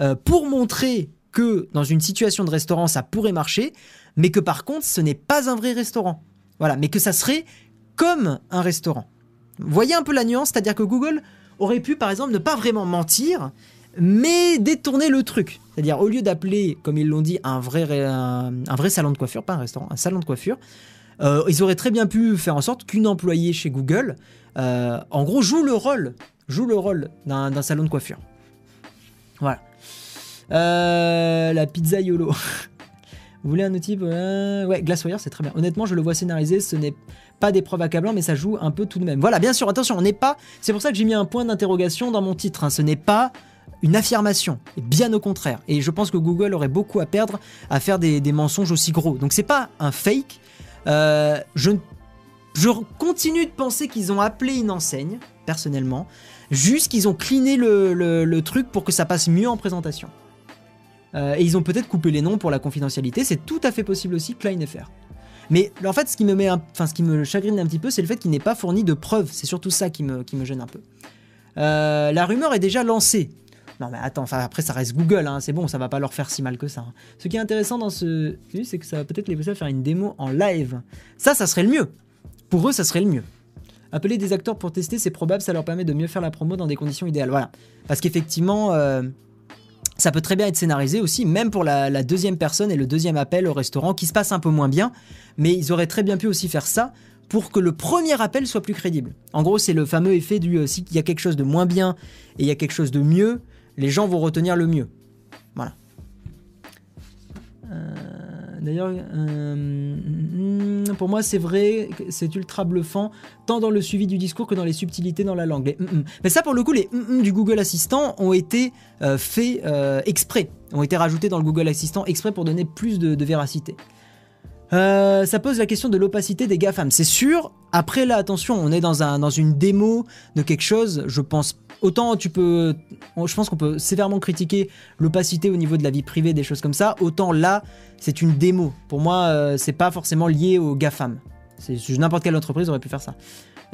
euh, pour montrer que dans une situation de restaurant ça pourrait marcher, mais que par contre ce n'est pas un vrai restaurant. Voilà, mais que ça serait comme un restaurant. Voyez un peu la nuance, c'est-à-dire que Google aurait pu par exemple ne pas vraiment mentir, mais détourner le truc. C'est-à-dire au lieu d'appeler, comme ils l'ont dit, un vrai, un, vrai salon de coiffure, pas un restaurant, un salon de coiffure, euh, ils auraient très bien pu faire en sorte qu'une employée chez Google, euh, en gros, joue le rôle, joue le rôle d'un salon de coiffure. Voilà. Euh, la pizza YOLO. Vous voulez un outil euh, Ouais, Glasswire, c'est très bien. Honnêtement, je le vois scénarisé, ce n'est pas des preuves accablantes, mais ça joue un peu tout de même. Voilà, bien sûr, attention, on n'est pas. C'est pour ça que j'ai mis un point d'interrogation dans mon titre. hein. Ce n'est pas une affirmation, bien au contraire. Et je pense que Google aurait beaucoup à perdre à faire des, mensonges aussi gros. Donc c'est pas un fake. Euh, je, continue de penser qu'ils ont appelé une enseigne, personnellement, juste qu'ils ont le- le truc pour que ça passe mieux en présentation. Euh, et ils ont peut-être coupé les noms pour la confidentialité, c'est tout à fait possible aussi, Klein FR. Mais en fait, ce qui me, met chagrine un petit peu, c'est le fait qu'il n'ait pas fourni de preuves. C'est surtout ça qui me, gêne un peu. Euh, la rumeur est déjà lancée. Non mais attends, après ça reste Google, hein, c'est bon, ça va pas leur faire si mal que ça. hein. Ce qui est intéressant dans ce, c'est que ça va peut-être les pousser à faire une démo en live. Ça, ça serait le mieux. Pour eux, ça serait le mieux. Appeler des acteurs pour tester, c'est probable, ça leur permet de mieux faire la promo dans des conditions idéales. Voilà. Parce qu'effectivement, euh, ça peut très bien être scénarisé aussi, même pour la, deuxième personne et le deuxième appel au restaurant, qui se passe un peu moins bien. Mais ils auraient très bien pu aussi faire ça pour que le premier appel soit plus crédible. En gros, c'est le fameux effet du euh, s'il y a quelque chose de moins bien et il y a quelque chose de mieux, les gens vont retenir le mieux. Voilà. Euh, D'ailleurs, euh, pour moi, c'est vrai, c'est ultra bluffant, tant dans le suivi du discours que dans les subtilités dans la langue. Mais ça, pour le coup, les du Google Assistant ont été euh, faits euh, exprès, ont été rajoutés dans le Google Assistant exprès pour donner plus de véracité. Euh, ça pose la question de l'opacité des GAFAM. C'est sûr. Après, là, attention, on est dans, un, dans une démo de quelque chose. Je pense. Autant tu peux. Je pense qu'on peut sévèrement critiquer l'opacité au niveau de la vie privée, des choses comme ça. Autant là, c'est une démo. Pour moi, euh, c'est pas forcément lié aux GAFAM. C'est n'importe quelle entreprise aurait pu faire ça.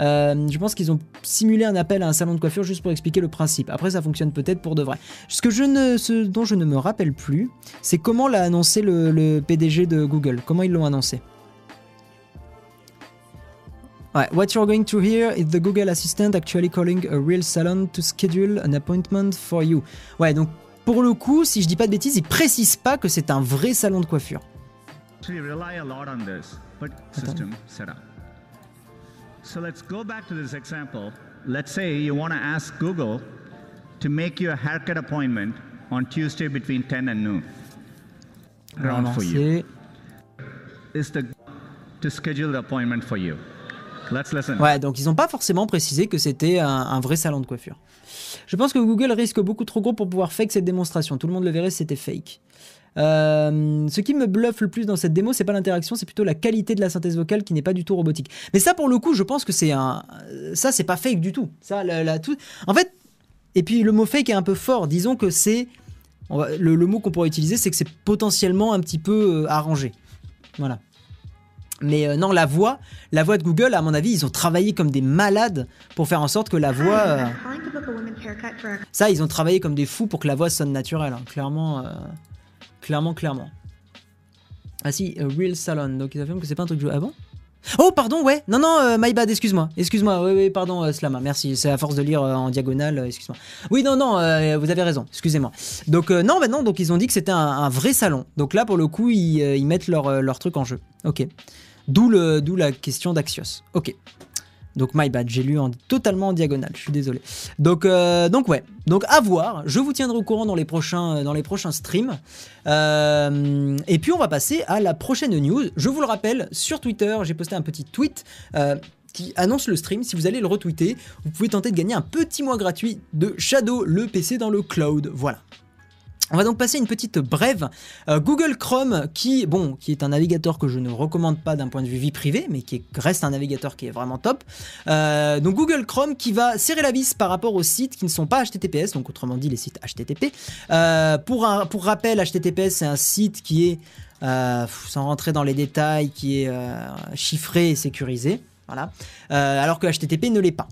Euh, je pense qu'ils ont simulé un appel à un salon de coiffure juste pour expliquer le principe. Après, ça fonctionne peut-être pour de vrai. Ce, que je ne, ce dont je ne me rappelle plus, c'est comment l'a annoncé le, le PDG de Google. Comment ils l'ont annoncé? Ouais, what you're going to hear is the Google Assistant actually calling a real salon to schedule an appointment for you. Ouais, donc pour le coup, si je dis pas de bêtises, ils précisent pas que c'est un vrai salon de coiffure. actually So let's go back to this example. Let's say you want to ask Google to make you a haircut appointment on Tuesday between 10 and noon. Around for you. Is the to schedule the appointment for you. Let's listen. Ouais, donc ils n'ont pas forcément précisé que c'était un, un vrai salon de coiffure. Je pense que Google risque beaucoup trop gros pour pouvoir fake cette démonstration. Tout le monde le verrait si c'était fake. Euh, ce qui me bluffe le plus dans cette démo, c'est pas l'interaction, c'est plutôt la qualité de la synthèse vocale qui n'est pas du tout robotique. Mais ça, pour le coup, je pense que c'est un, ça, c'est pas fake du tout. Ça, la, la- tout. En fait, et puis le mot fake est un peu fort. Disons que c'est, le, le mot qu'on pourrait utiliser, c'est que c'est potentiellement un petit peu euh, arrangé. Voilà. Mais euh, non, la voix, la voix de Google, à mon avis, ils ont travaillé comme des malades pour faire en sorte que la voix. euh, ça, ils ont travaillé comme des fous pour que la voix sonne naturelle. hein. Clairement, clairement, clairement. Ah si, euh, Real Salon. Donc ils affirment que c'est pas un truc de jeu. Ah bon? Oh, pardon, ouais. Non, non, euh, my bad, excuse-moi. Excuse-moi, oui, oui, pardon, euh, Slama. Merci, c'est à force de lire euh, en diagonale, excuse-moi. Oui, non, non, vous avez raison, excusez-moi. Donc, non, bah non, donc ils ont dit que c'était un, un vrai salon. Donc là, pour le coup, ils, ils mettent leur, leur truc en jeu. Ok. D'où le- d'où la question d'Axios. Ok. Donc, my bad, j'ai lu en, totalement en diagonale, je suis désolé. Donc, euh, donc ouais, donc à voir. Je vous tiendrai au courant dans les prochains, dans les prochains streams. Euh, et puis on va passer à la prochaine news. Je vous le rappelle, sur Twitter, j'ai posté un petit tweet. euh, qui annonce le stream, si vous allez le retweeter, vous pouvez tenter de gagner un petit mois gratuit de Shadow, le PC dans le cloud. Voilà. On va donc passer une petite brève. Euh, Google Chrome, qui, bon, qui est un navigateur que je ne recommande pas d'un point de vue vie privée, mais qui est- reste un navigateur qui est vraiment top. Euh, donc Google Chrome qui va serrer la vis par rapport aux sites qui ne sont pas HTTPS, donc autrement dit les sites HTTP. Euh, pour, rappel, HTTPS c'est un site qui est, sans rentrer dans les détails, qui est chiffré et sécurisé. Voilà. Alors que HTTP ne l'est pas.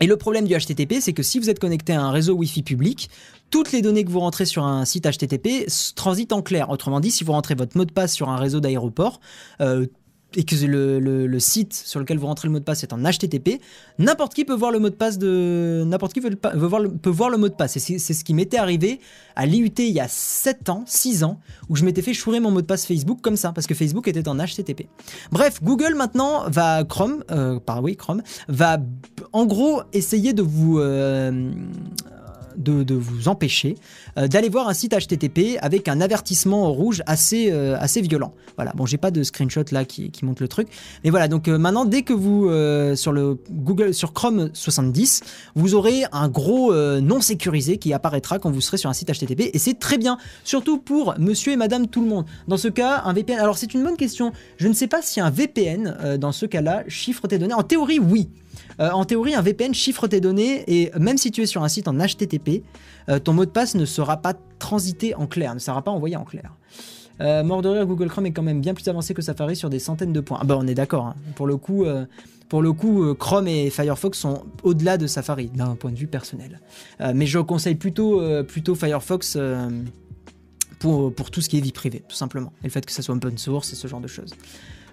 Et le problème du HTTP, c'est que si vous êtes connecté à un réseau Wi-Fi public, toutes les données que vous rentrez sur un site HTTP transitent en clair. Autrement dit, si vous rentrez votre mot de passe sur un réseau d'aéroport, euh, et que le, site sur lequel vous rentrez le mot de passe est en HTTP, n'importe qui peut voir le mot de passe de n'importe qui peut voir le mot de passe. C'est ce qui m'était arrivé à l'IUT il y a 7 ans, 6 ans, où je m'étais fait chourer mon mot de passe Facebook comme ça, parce que Facebook était en HTTP. Bref, Google maintenant va Chrome, euh, par oui Chrome, va en gros essayer de vous euh, de, de vous empêcher euh, d'aller voir un site HTTP avec un avertissement rouge assez, euh, assez violent. Voilà, bon, j'ai pas de screenshot là qui, montre le truc. Mais voilà, donc euh, maintenant, dès que vous, sur le Google, sur Chrome 70, vous aurez un gros non sécurisé qui apparaîtra quand vous serez sur un site HTTP et c'est très bien, surtout pour monsieur et madame tout le monde. Dans ce cas, un VPN, alors c'est une bonne question. Je ne sais pas si un VPN, dans ce cas-là, chiffre tes données. En théorie, oui. En théorie, un VPN chiffre tes données et même si tu es sur un site en HTTP, euh, ton mot de passe ne sera pas transité en clair, ne sera pas envoyé en clair. Euh, de rire, Google Chrome est quand même bien plus avancé que Safari sur des centaines de points. Ah bah on est d'accord. hein. Pour le coup, euh, euh, Chrome et Firefox sont au-delà de Safari d'un point de vue personnel. Mais je conseille plutôt, plutôt Firefox pour, pour tout ce qui est vie privée, tout simplement. Et le fait que ça soit open source et ce genre de choses.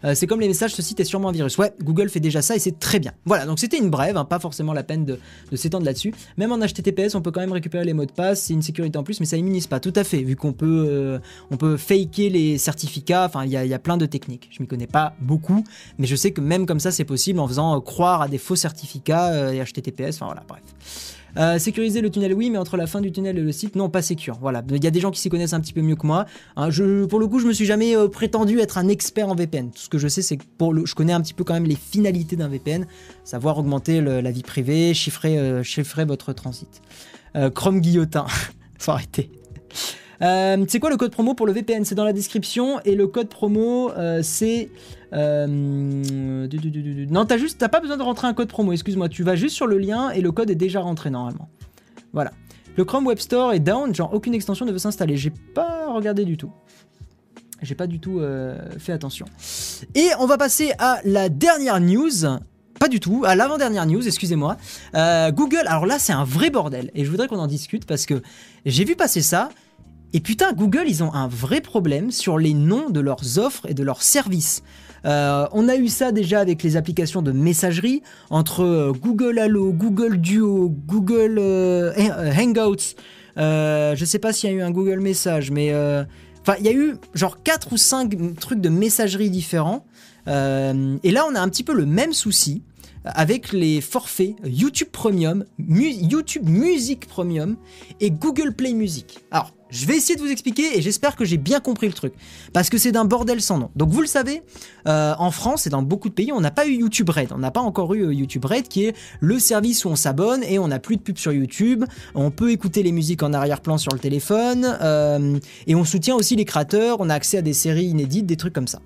Euh, c'est comme les messages, ce site est sûrement un virus. Ouais, Google fait déjà ça et c'est très bien. Voilà, donc c'était une brève, hein, pas forcément la peine de, s'étendre là-dessus. Même en HTTPS, on peut quand même récupérer les mots de passe, c'est une sécurité en plus, mais ça immunise pas. Tout à fait, vu qu'on peut, euh, peut faker les certificats. Enfin, il y a, plein de techniques. Je m'y connais pas beaucoup, mais je sais que même comme ça, c'est possible en faisant euh, croire à des faux certificats et HTTPS. Enfin voilà, bref. Euh, sécuriser le tunnel, oui, mais entre la fin du tunnel et le site, non, pas sécure. Voilà, il y a des gens qui s'y connaissent un petit peu mieux que moi. Hein, je, pour le coup, je me suis jamais euh, prétendu être un expert en VPN. Tout ce que je sais, c'est que pour le, je connais un petit peu quand même les finalités d'un VPN, savoir augmenter la vie privée, chiffrer, euh, chiffrer votre transit. Chrome guillotin, faut arrêter. Euh, c'est quoi le code promo pour le VPN C'est dans la description. Et le code promo euh, c'est euh, non t'as juste t'as pas besoin de rentrer un code promo. Excuse-moi tu vas juste sur le lien et le code est déjà rentré normalement. Voilà. Le Chrome Web Store est down. Genre aucune extension ne veut s'installer. J'ai pas regardé du tout. J'ai pas du tout fait attention. Et on va passer à la dernière news. Pas du tout, à l'avant-dernière news, excusez-moi. Google, alors là c'est un vrai bordel, et je voudrais qu'on en discute parce que j'ai vu passer ça, et putain, Google, ils ont un vrai problème sur les noms de leurs offres et de leurs services. Euh, on a eu ça déjà avec les applications de messagerie entre euh, Google Allo, Google Duo, Google euh, Hang- Hangouts. Euh, je sais pas s'il y a eu un Google Message, mais enfin, il y a eu genre 4 ou 5 trucs de messagerie différents. Et là, on a un petit peu le même souci avec les forfaits YouTube Premium, YouTube Music Premium et Google Play Music. Alors, je vais essayer de vous expliquer et j'espère que j'ai bien compris le truc. Parce que c'est d'un bordel sans nom. Donc vous le savez, euh, en France et dans beaucoup de pays, on n'a pas eu YouTube Red. On n'a pas encore eu euh, YouTube Red qui est le service où on s'abonne et on n'a plus de pub sur YouTube. On peut écouter les musiques en arrière-plan sur le téléphone. euh, et on soutient aussi les créateurs. On a accès à des séries inédites, des trucs comme ça.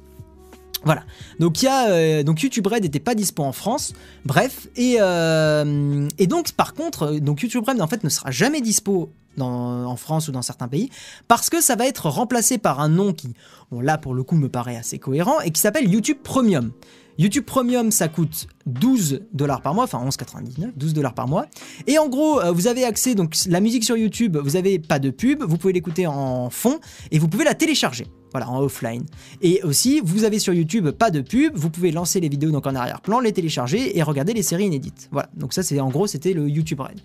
Voilà. Euh, donc YouTube Red n'était pas dispo en France. Bref et euh, donc par contre euh, donc YouTube Red en fait ne sera jamais dispo en France ou dans certains pays parce que ça va être remplacé par un nom qui bon là pour le coup me paraît assez cohérent et qui s'appelle YouTube Premium. YouTube Premium, ça coûte 12 dollars par mois, enfin 11,99, 12 dollars par mois. Et en gros, euh, vous avez accès, donc la musique sur YouTube, vous avez pas de pub, vous pouvez l'écouter en fond et vous pouvez la télécharger. Voilà, en offline. Et aussi, vous avez sur YouTube pas de pub, vous pouvez lancer les vidéos donc en arrière-plan, les télécharger et regarder les séries inédites. Voilà, donc ça c'est en gros c'était le YouTube Red.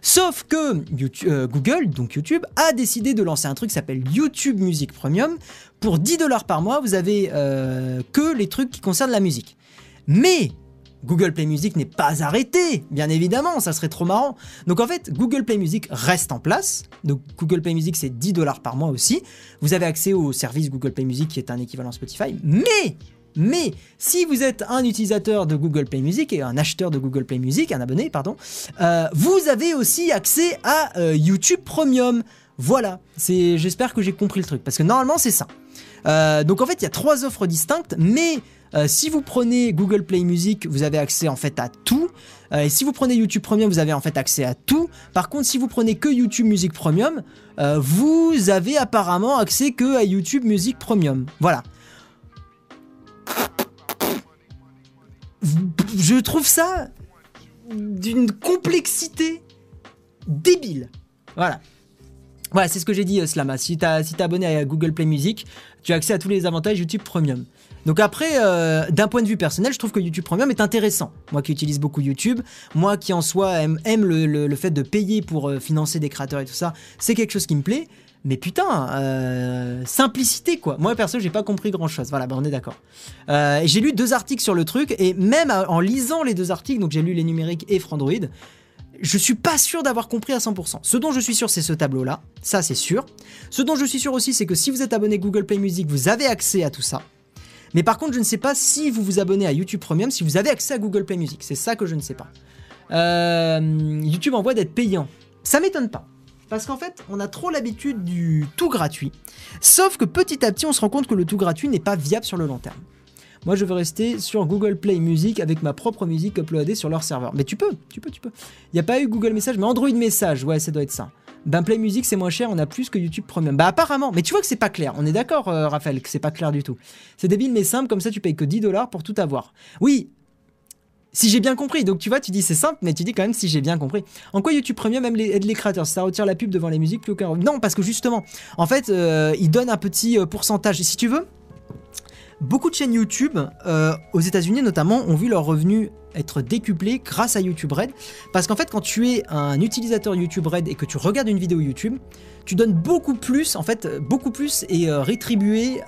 Sauf que euh, Google, donc YouTube, a décidé de lancer un truc qui s'appelle YouTube Music Premium. Pour 10 dollars par mois, vous avez euh, que les trucs qui concernent la musique. Mais Google Play Music n'est pas arrêté, bien évidemment, ça serait trop marrant. Donc en fait, Google Play Music reste en place. Donc Google Play Music, c'est 10 dollars par mois aussi. Vous avez accès au service Google Play Music qui est un équivalent Spotify. Mais, mais, si vous êtes un utilisateur de Google Play Music et un acheteur de Google Play Music, un abonné, pardon, euh, vous avez aussi accès à euh, YouTube Premium. Voilà, j'espère que j'ai compris le truc, parce que normalement c'est ça. Euh, donc en fait, il y a trois offres distinctes, mais euh, si vous prenez Google Play Music, vous avez accès en fait à tout. Euh, et si vous prenez YouTube Premium, vous avez en fait accès à tout. Par contre, si vous prenez que YouTube Music Premium, vous avez apparemment accès que à YouTube Music Premium. Voilà. Je trouve ça d'une complexité débile. Voilà. Voilà, c'est ce que j'ai dit, euh, Slama. Si t'as si t'es abonné à Google Play Music, tu as accès à tous les avantages YouTube Premium. Donc après, euh, d'un point de vue personnel, je trouve que YouTube Premium est intéressant. Moi qui utilise beaucoup YouTube, moi qui en soi aime, aime le, le- le fait de payer pour euh, financer des créateurs et tout ça, c'est quelque chose qui me plaît. Mais putain, simplicité quoi. Moi perso, j'ai pas compris grand chose. Voilà, bah on est d'accord. J'ai lu deux articles sur le truc et même en lisant les deux articles, donc j'ai lu les numériques et Frandroid, je suis pas sûr d'avoir compris à 100%. Ce dont je suis sûr, c'est ce tableau-là. Ça, c'est sûr. Ce dont je suis sûr aussi, c'est que si vous êtes abonné Google Play Music, vous avez accès à tout ça. Mais par contre, je ne sais pas si vous vous abonnez à YouTube Premium, si vous avez accès à Google Play Music. C'est ça que je ne sais pas. Euh, YouTube envoie d'être payant. Ça m'étonne pas. Parce qu'en fait, on a trop l'habitude du tout gratuit. Sauf que petit à petit, on se rend compte que le tout gratuit n'est pas viable sur le long terme. Moi, je veux rester sur Google Play Music avec ma propre musique uploadée sur leur serveur. Mais tu peux, tu peux, tu peux. Il n'y a pas eu Google Message, mais Android Message, ouais, ça doit être ça. Ben Play Music, c'est moins cher, on a plus que YouTube Premium. Bah apparemment, mais tu vois que c'est pas clair. On est d'accord, euh, Raphaël, que c'est pas clair du tout. C'est débile mais simple, comme ça tu payes que 10 dollars pour tout avoir. Oui, si j'ai bien compris. Donc tu vois, tu dis c'est simple, mais tu dis quand même si j'ai bien compris. En quoi YouTube Premium aime les, les créateurs? Ça retire la pub devant les musiques, plus aucun. Non, parce que justement, en fait, euh, il donne un petit euh, pourcentage. Et si tu veux, beaucoup de chaînes YouTube, euh, aux États-Unis notamment, ont vu leurs revenus être décuplés grâce à YouTube Red. Parce qu'en fait, quand tu es un utilisateur YouTube Red et que tu regardes une vidéo YouTube, tu donnes beaucoup plus, en fait, beaucoup plus est euh, rétribué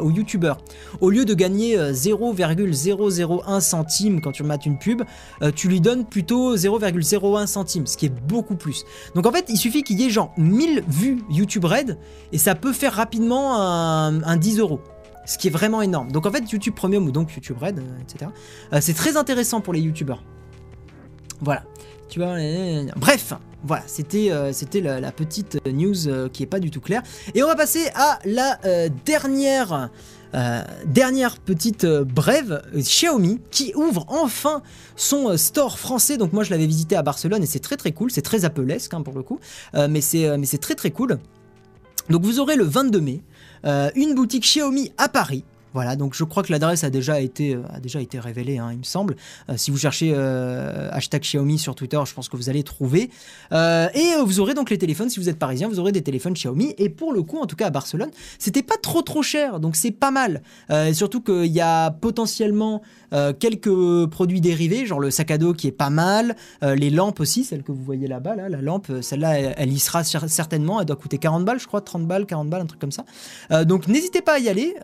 aux YouTubeurs. Au lieu de gagner euh, 0,001 centime quand tu mates une pub, euh, tu lui donnes plutôt 0,01 centime, ce qui est beaucoup plus. Donc en fait, il suffit qu'il y ait genre 1000 vues YouTube Red et ça peut faire rapidement un, un 10 euros. Ce qui est vraiment énorme. Donc en fait, YouTube Premium ou donc YouTube Red, euh, etc. euh, c'est très intéressant pour les YouTubeurs. Voilà. Tu vois, bref, voilà, c'était euh, la, petite news qui est pas du tout claire. Et on va passer à la dernière petite brève, Xiaomi qui ouvre enfin son store français. Donc moi je l'avais visité à Barcelone et c'est très très cool, c'est très appelesque hein, pour le coup, mais c'est très très cool. Donc vous aurez le 22 mai euh, une boutique Xiaomi à Paris. Voilà, donc je crois que l'adresse a déjà été, euh, déjà été révélée, hein, il me semble. Euh, si vous cherchez hashtag Xiaomi sur Twitter, je pense que vous allez trouver. Et vous aurez donc les téléphones, si vous êtes parisien, vous aurez des téléphones Xiaomi. Et pour le coup, en tout cas à Barcelone, c'était pas trop trop cher, donc c'est pas mal. Surtout qu'il y a potentiellement euh, quelques produits dérivés, genre le sac à dos qui est pas mal, euh, les lampes aussi, celle que vous voyez là-bas, là, la lampe, euh, celle-là, elle, y sera cer- certainement, elle doit coûter 40 balles, je crois, 30 balles, 40 balles, un truc comme ça. Donc n'hésitez pas à y aller,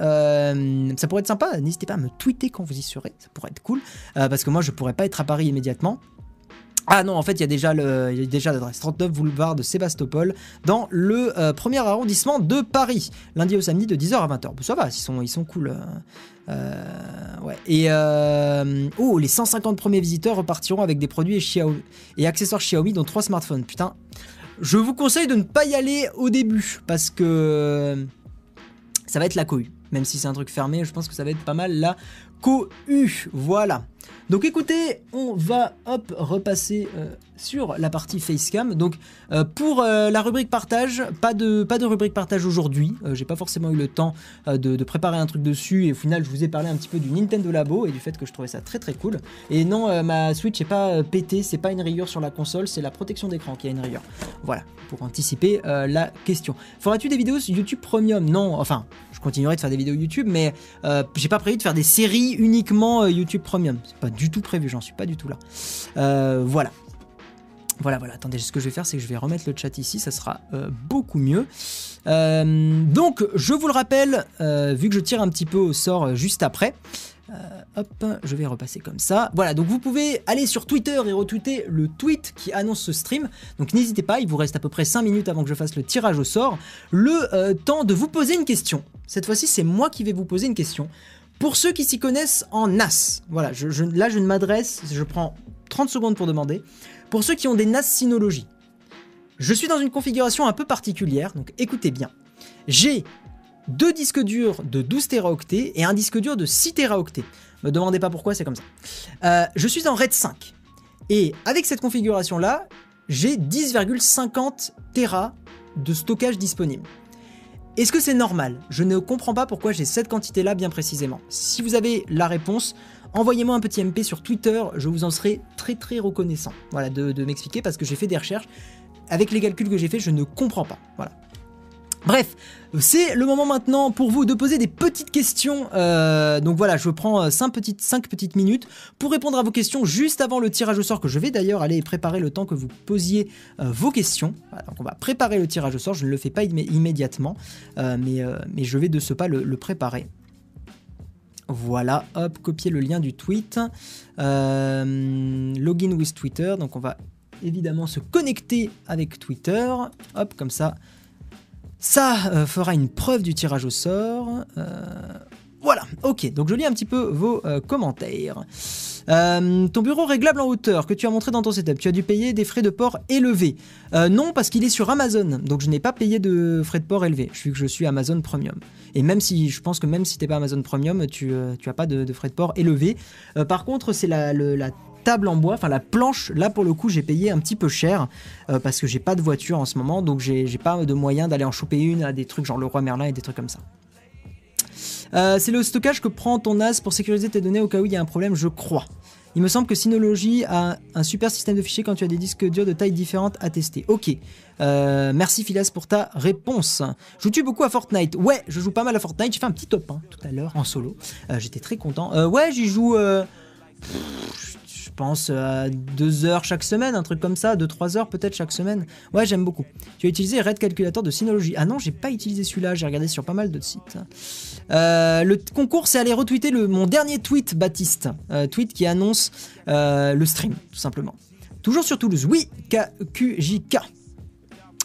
ça pourrait être sympa, n'hésitez pas à me tweeter quand vous y serez, ça pourrait être cool, parce que moi je pourrais pas être à Paris immédiatement. Ah non, en fait, il y a déjà l'adresse 39 boulevard de Sébastopol dans le euh, premier arrondissement de Paris, lundi au samedi de 10h à 20h. Bon, ça va, ils sont, ils sont cool. euh, euh, ouais. Et oh, les 150 premiers visiteurs repartiront avec des produits et, Xiaomi, et accessoires Xiaomi, dont 3 smartphones. Putain, je vous conseille de ne pas y aller au début parce que ça va être la cohue. Même si c'est un truc fermé, je pense que ça va être pas mal la cohue. Voilà. Donc écoutez, on va hop repasser euh, sur la partie facecam. Donc euh, pour euh, la rubrique partage, pas de, rubrique partage aujourd'hui. J'ai pas forcément eu le temps de, préparer un truc dessus et au final je vous ai parlé un petit peu du Nintendo Labo et du fait que je trouvais ça très très cool. Et non, ma Switch est pas pétée, c'est pas une rayure sur la console, c'est la protection d'écran qui a une rayure. Voilà, pour anticiper la question. Feras-tu des vidéos sur YouTube Premium? Non, enfin, je continuerai de faire des vidéos YouTube, mais j'ai pas prévu de faire des séries uniquement YouTube Premium. Du tout prévu, j'en suis pas du tout là. Euh, voilà. Voilà, voilà. Attendez, ce que je vais faire, c'est que je vais remettre le chat ici, ça sera euh, beaucoup mieux. Euh, donc, je vous le rappelle, vu que je tire un petit peu au sort juste après, hop, je vais repasser comme ça. Voilà, donc vous pouvez aller sur Twitter et retweeter le tweet qui annonce ce stream. Donc n'hésitez pas, il vous reste à peu près 5 minutes avant que je fasse le tirage au sort. Le temps de vous poser une question. Cette fois-ci, c'est moi qui vais vous poser une question. Pour ceux qui s'y connaissent en NAS, voilà, là je ne m'adresse, je prends 30 secondes pour demander. Pour ceux qui ont des NAS Synology, je suis dans une configuration un peu particulière, donc écoutez bien. J'ai deux disques durs de 12 Teraoctets et un disque dur de 6 Teraoctets. Me demandez pas pourquoi, c'est comme ça. Euh, je suis en RAID 5. Et avec cette configuration-là, j'ai 10,50 Tera de stockage disponible. Est-ce que c'est normal? Je ne comprends pas pourquoi j'ai cette quantité-là bien précisément. Si vous avez la réponse, envoyez-moi un petit MP sur Twitter, je vous en serai très très reconnaissant. Voilà, de, de m'expliquer parce que j'ai fait des recherches. Avec les calculs que j'ai fait, je ne comprends pas. Voilà. Bref, c'est le moment maintenant pour vous de poser des petites questions. Euh, donc voilà, je prends 5 petites, cinq petites minutes pour répondre à vos questions juste avant le tirage au sort que je vais d'ailleurs aller préparer le temps que vous posiez euh, vos questions. Donc on va préparer le tirage au sort, je ne le fais pas immé- immédiatement, euh, mais, euh, je vais de ce pas le, le préparer. Voilà, hop, copier le lien du tweet. Euh, login with Twitter, donc on va évidemment se connecter avec Twitter. Hop, comme ça. Ça euh, fera une preuve du tirage au sort. Euh, voilà, ok, donc je lis un petit peu vos euh, commentaires. Ton bureau réglable en hauteur que tu as montré dans ton setup, tu as dû payer des frais de port élevés. Non, parce qu'il est sur Amazon, donc je n'ai pas payé de frais de port élevés, vu que je suis Amazon Premium. Et même si, je pense que même si t'es pas Amazon Premium, tu, euh, tu as pas de, frais de port élevés. Par contre, c'est la table en bois, enfin la planche, là pour le coup j'ai payé un petit peu cher euh, parce que j'ai pas de voiture en ce moment, donc j'ai pas de moyen d'aller en choper une à des trucs genre le roi Merlin et des trucs comme ça. Euh, c'est le stockage que prend ton NAS pour sécuriser tes données au cas où il y a un problème, je crois. Il me semble que Synology a un super système de fichiers quand tu as des disques durs de tailles différentes à tester. Ok. Euh, merci Philas pour ta réponse. Joues-tu beaucoup à Fortnite Ouais, je joue pas mal à Fortnite. J'ai fait un petit top 1 tout à l'heure en solo. J'étais très content. Ouais, j'y joue. Pense à 2 heures chaque semaine, un truc comme ça, 2-3 heures peut-être chaque semaine. Ouais, j'aime beaucoup. Tu as utilisé Red Calculator de Synology. Ah non, j'ai pas utilisé celui-là, j'ai regardé sur pas mal d'autres sites. Euh, le concours, c'est aller retweeter le, mon dernier tweet, Baptiste. Euh, tweet qui annonce euh, le stream, tout simplement. Toujours sur Toulouse. Oui, KQJK.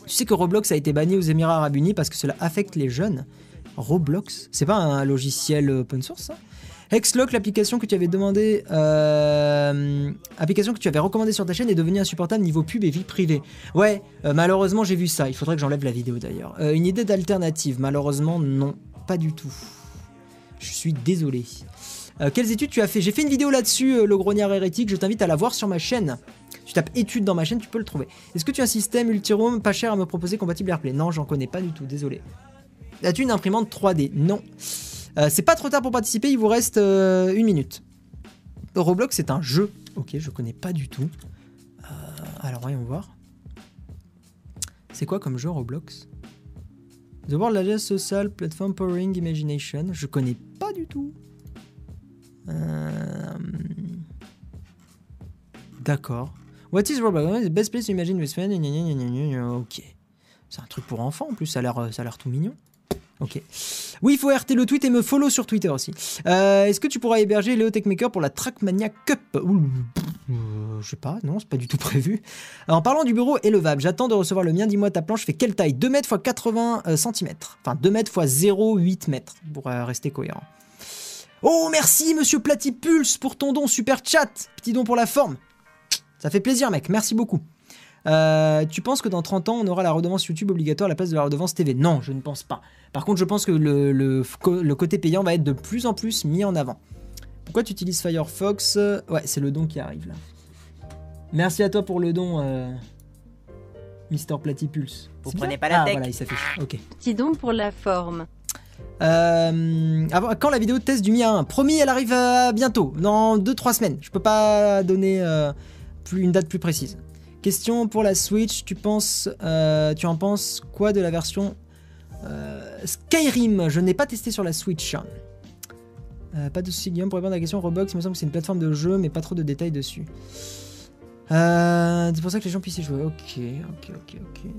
Tu sais que Roblox a été banni aux Émirats Arabes Unis parce que cela affecte les jeunes. Roblox C'est pas un logiciel open source, Hexlock, l'application que tu avais demandé, euh, application que tu avais recommandée sur ta chaîne est devenue insupportable niveau pub et vie privée. Ouais, euh, malheureusement j'ai vu ça. Il faudrait que j'enlève la vidéo d'ailleurs. Euh, une idée d'alternative, malheureusement non, pas du tout. Je suis désolé. Quelles études tu as fait? J'ai fait une vidéo là-dessus, le grognard hérétique. Je t'invite à la voir sur ma chaîne. Tu tapes études dans ma chaîne, tu peux le trouver. Est-ce que tu as un système Ultiroom pas cher à me proposer compatible AirPlay? Non, j'en connais pas du tout, désolé. As-tu une imprimante 3D Non. Euh, c'est pas trop tard pour participer, il vous reste euh, une minute. Roblox, c'est un jeu. Ok, je connais pas du tout. Euh, alors, voyons voir. C'est quoi comme jeu Roblox? The World Largest Social Platform Powering Imagination. Je connais pas du tout. D'accord. What is Roblox? The best place to imagine with friends? Ok. C'est un truc pour enfants en plus, ça a l'air tout mignon. Ok. Oui, il faut RT le tweet et me follow sur Twitter aussi. Euh, Est-ce que tu pourras héberger Léo Techmaker pour la Trackmania Cup? Ouh, euh, Je sais pas, non, c'est pas du tout prévu. En parlant du bureau élevable, j'attends de recevoir le mien. Dis-moi, ta planche fait quelle taille? 2 mètres x 80 cm. Enfin, 2 mètres x 0,8 mètres pour euh, rester cohérent. Oh, merci, monsieur Platipulse, pour ton don, super chat. Petit don pour la forme. Ça fait plaisir, mec, merci beaucoup. Euh, tu penses que dans 30 ans, on aura la redevance YouTube obligatoire à la place de la redevance TV Non, je ne pense pas. Par contre, je pense que le, le, le côté payant va être de plus en plus mis en avant. Pourquoi tu utilises Firefox? Ouais, c'est le don qui arrive là. Merci à toi pour le don, euh... Mister Platypulse. Vous prenez pas la Ah, tech. voilà, il s'affiche. Ok. Petit don pour la forme. Euh, avant- quand la vidéo de test du Mia 1 Promis, elle arrive euh, bientôt, dans 2-3 semaines. Je peux pas donner euh, plus, une date plus précise. Question pour la Switch, tu penses, euh, tu en penses quoi de la version euh, Skyrim? Je n'ai pas testé sur la Switch. Euh, pas de soucis, Guillaume, pour répondre à la question Roblox, il me semble que c'est une plateforme de jeu, mais pas trop de détails dessus. C'est pour ça que les gens puissent y jouer. Ok, ok, ok, ok.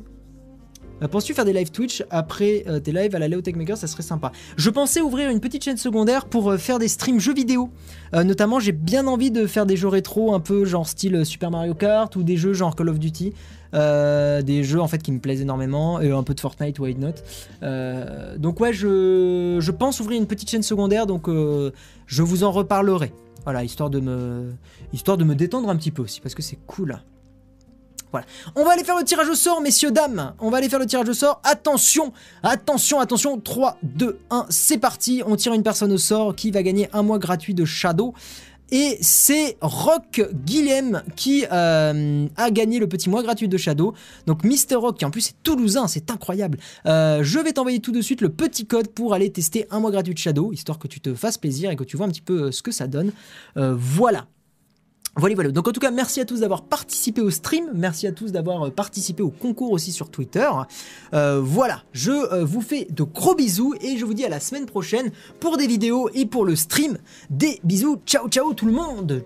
Euh, Penses-tu faire des live Twitch après euh, tes lives à la Léo Techmaker Ça serait sympa. Je pensais ouvrir une petite chaîne secondaire pour euh, faire des streams jeux vidéo. Notamment, j'ai bien envie de faire des jeux rétro, un peu genre style Super Mario Kart ou des jeux genre Call of Duty. Des jeux en fait qui me plaisent énormément et un peu de Fortnite, why not. Donc ouais, je, pense ouvrir une petite chaîne secondaire, donc je vous en reparlerai. Voilà, histoire de me, histoire de me détendre un petit peu aussi, parce que c'est cool. Voilà. On va aller faire le tirage au sort, messieurs, dames. On va aller faire le tirage au sort. Attention, attention, attention. 3, 2, 1, c'est parti. On tire une personne au sort qui va gagner un mois gratuit de Shadow. Et c'est Rock Guilhem qui euh, a gagné le petit mois gratuit de Shadow. Donc Mister Rock, qui en plus est toulousain, c'est incroyable. Euh, je vais t'envoyer tout de suite le petit code pour aller tester un mois gratuit de Shadow, histoire que tu te fasses plaisir et que tu vois un petit peu euh, ce que ça donne. Voilà. Voilà, voilà. Donc en tout cas, merci à tous d'avoir participé au stream. Merci à tous d'avoir euh, participé au concours aussi sur Twitter. Euh, voilà, je euh, vous fais de gros bisous et je vous dis à la semaine prochaine pour des vidéos et pour le stream. Des bisous. Ciao, ciao tout le monde.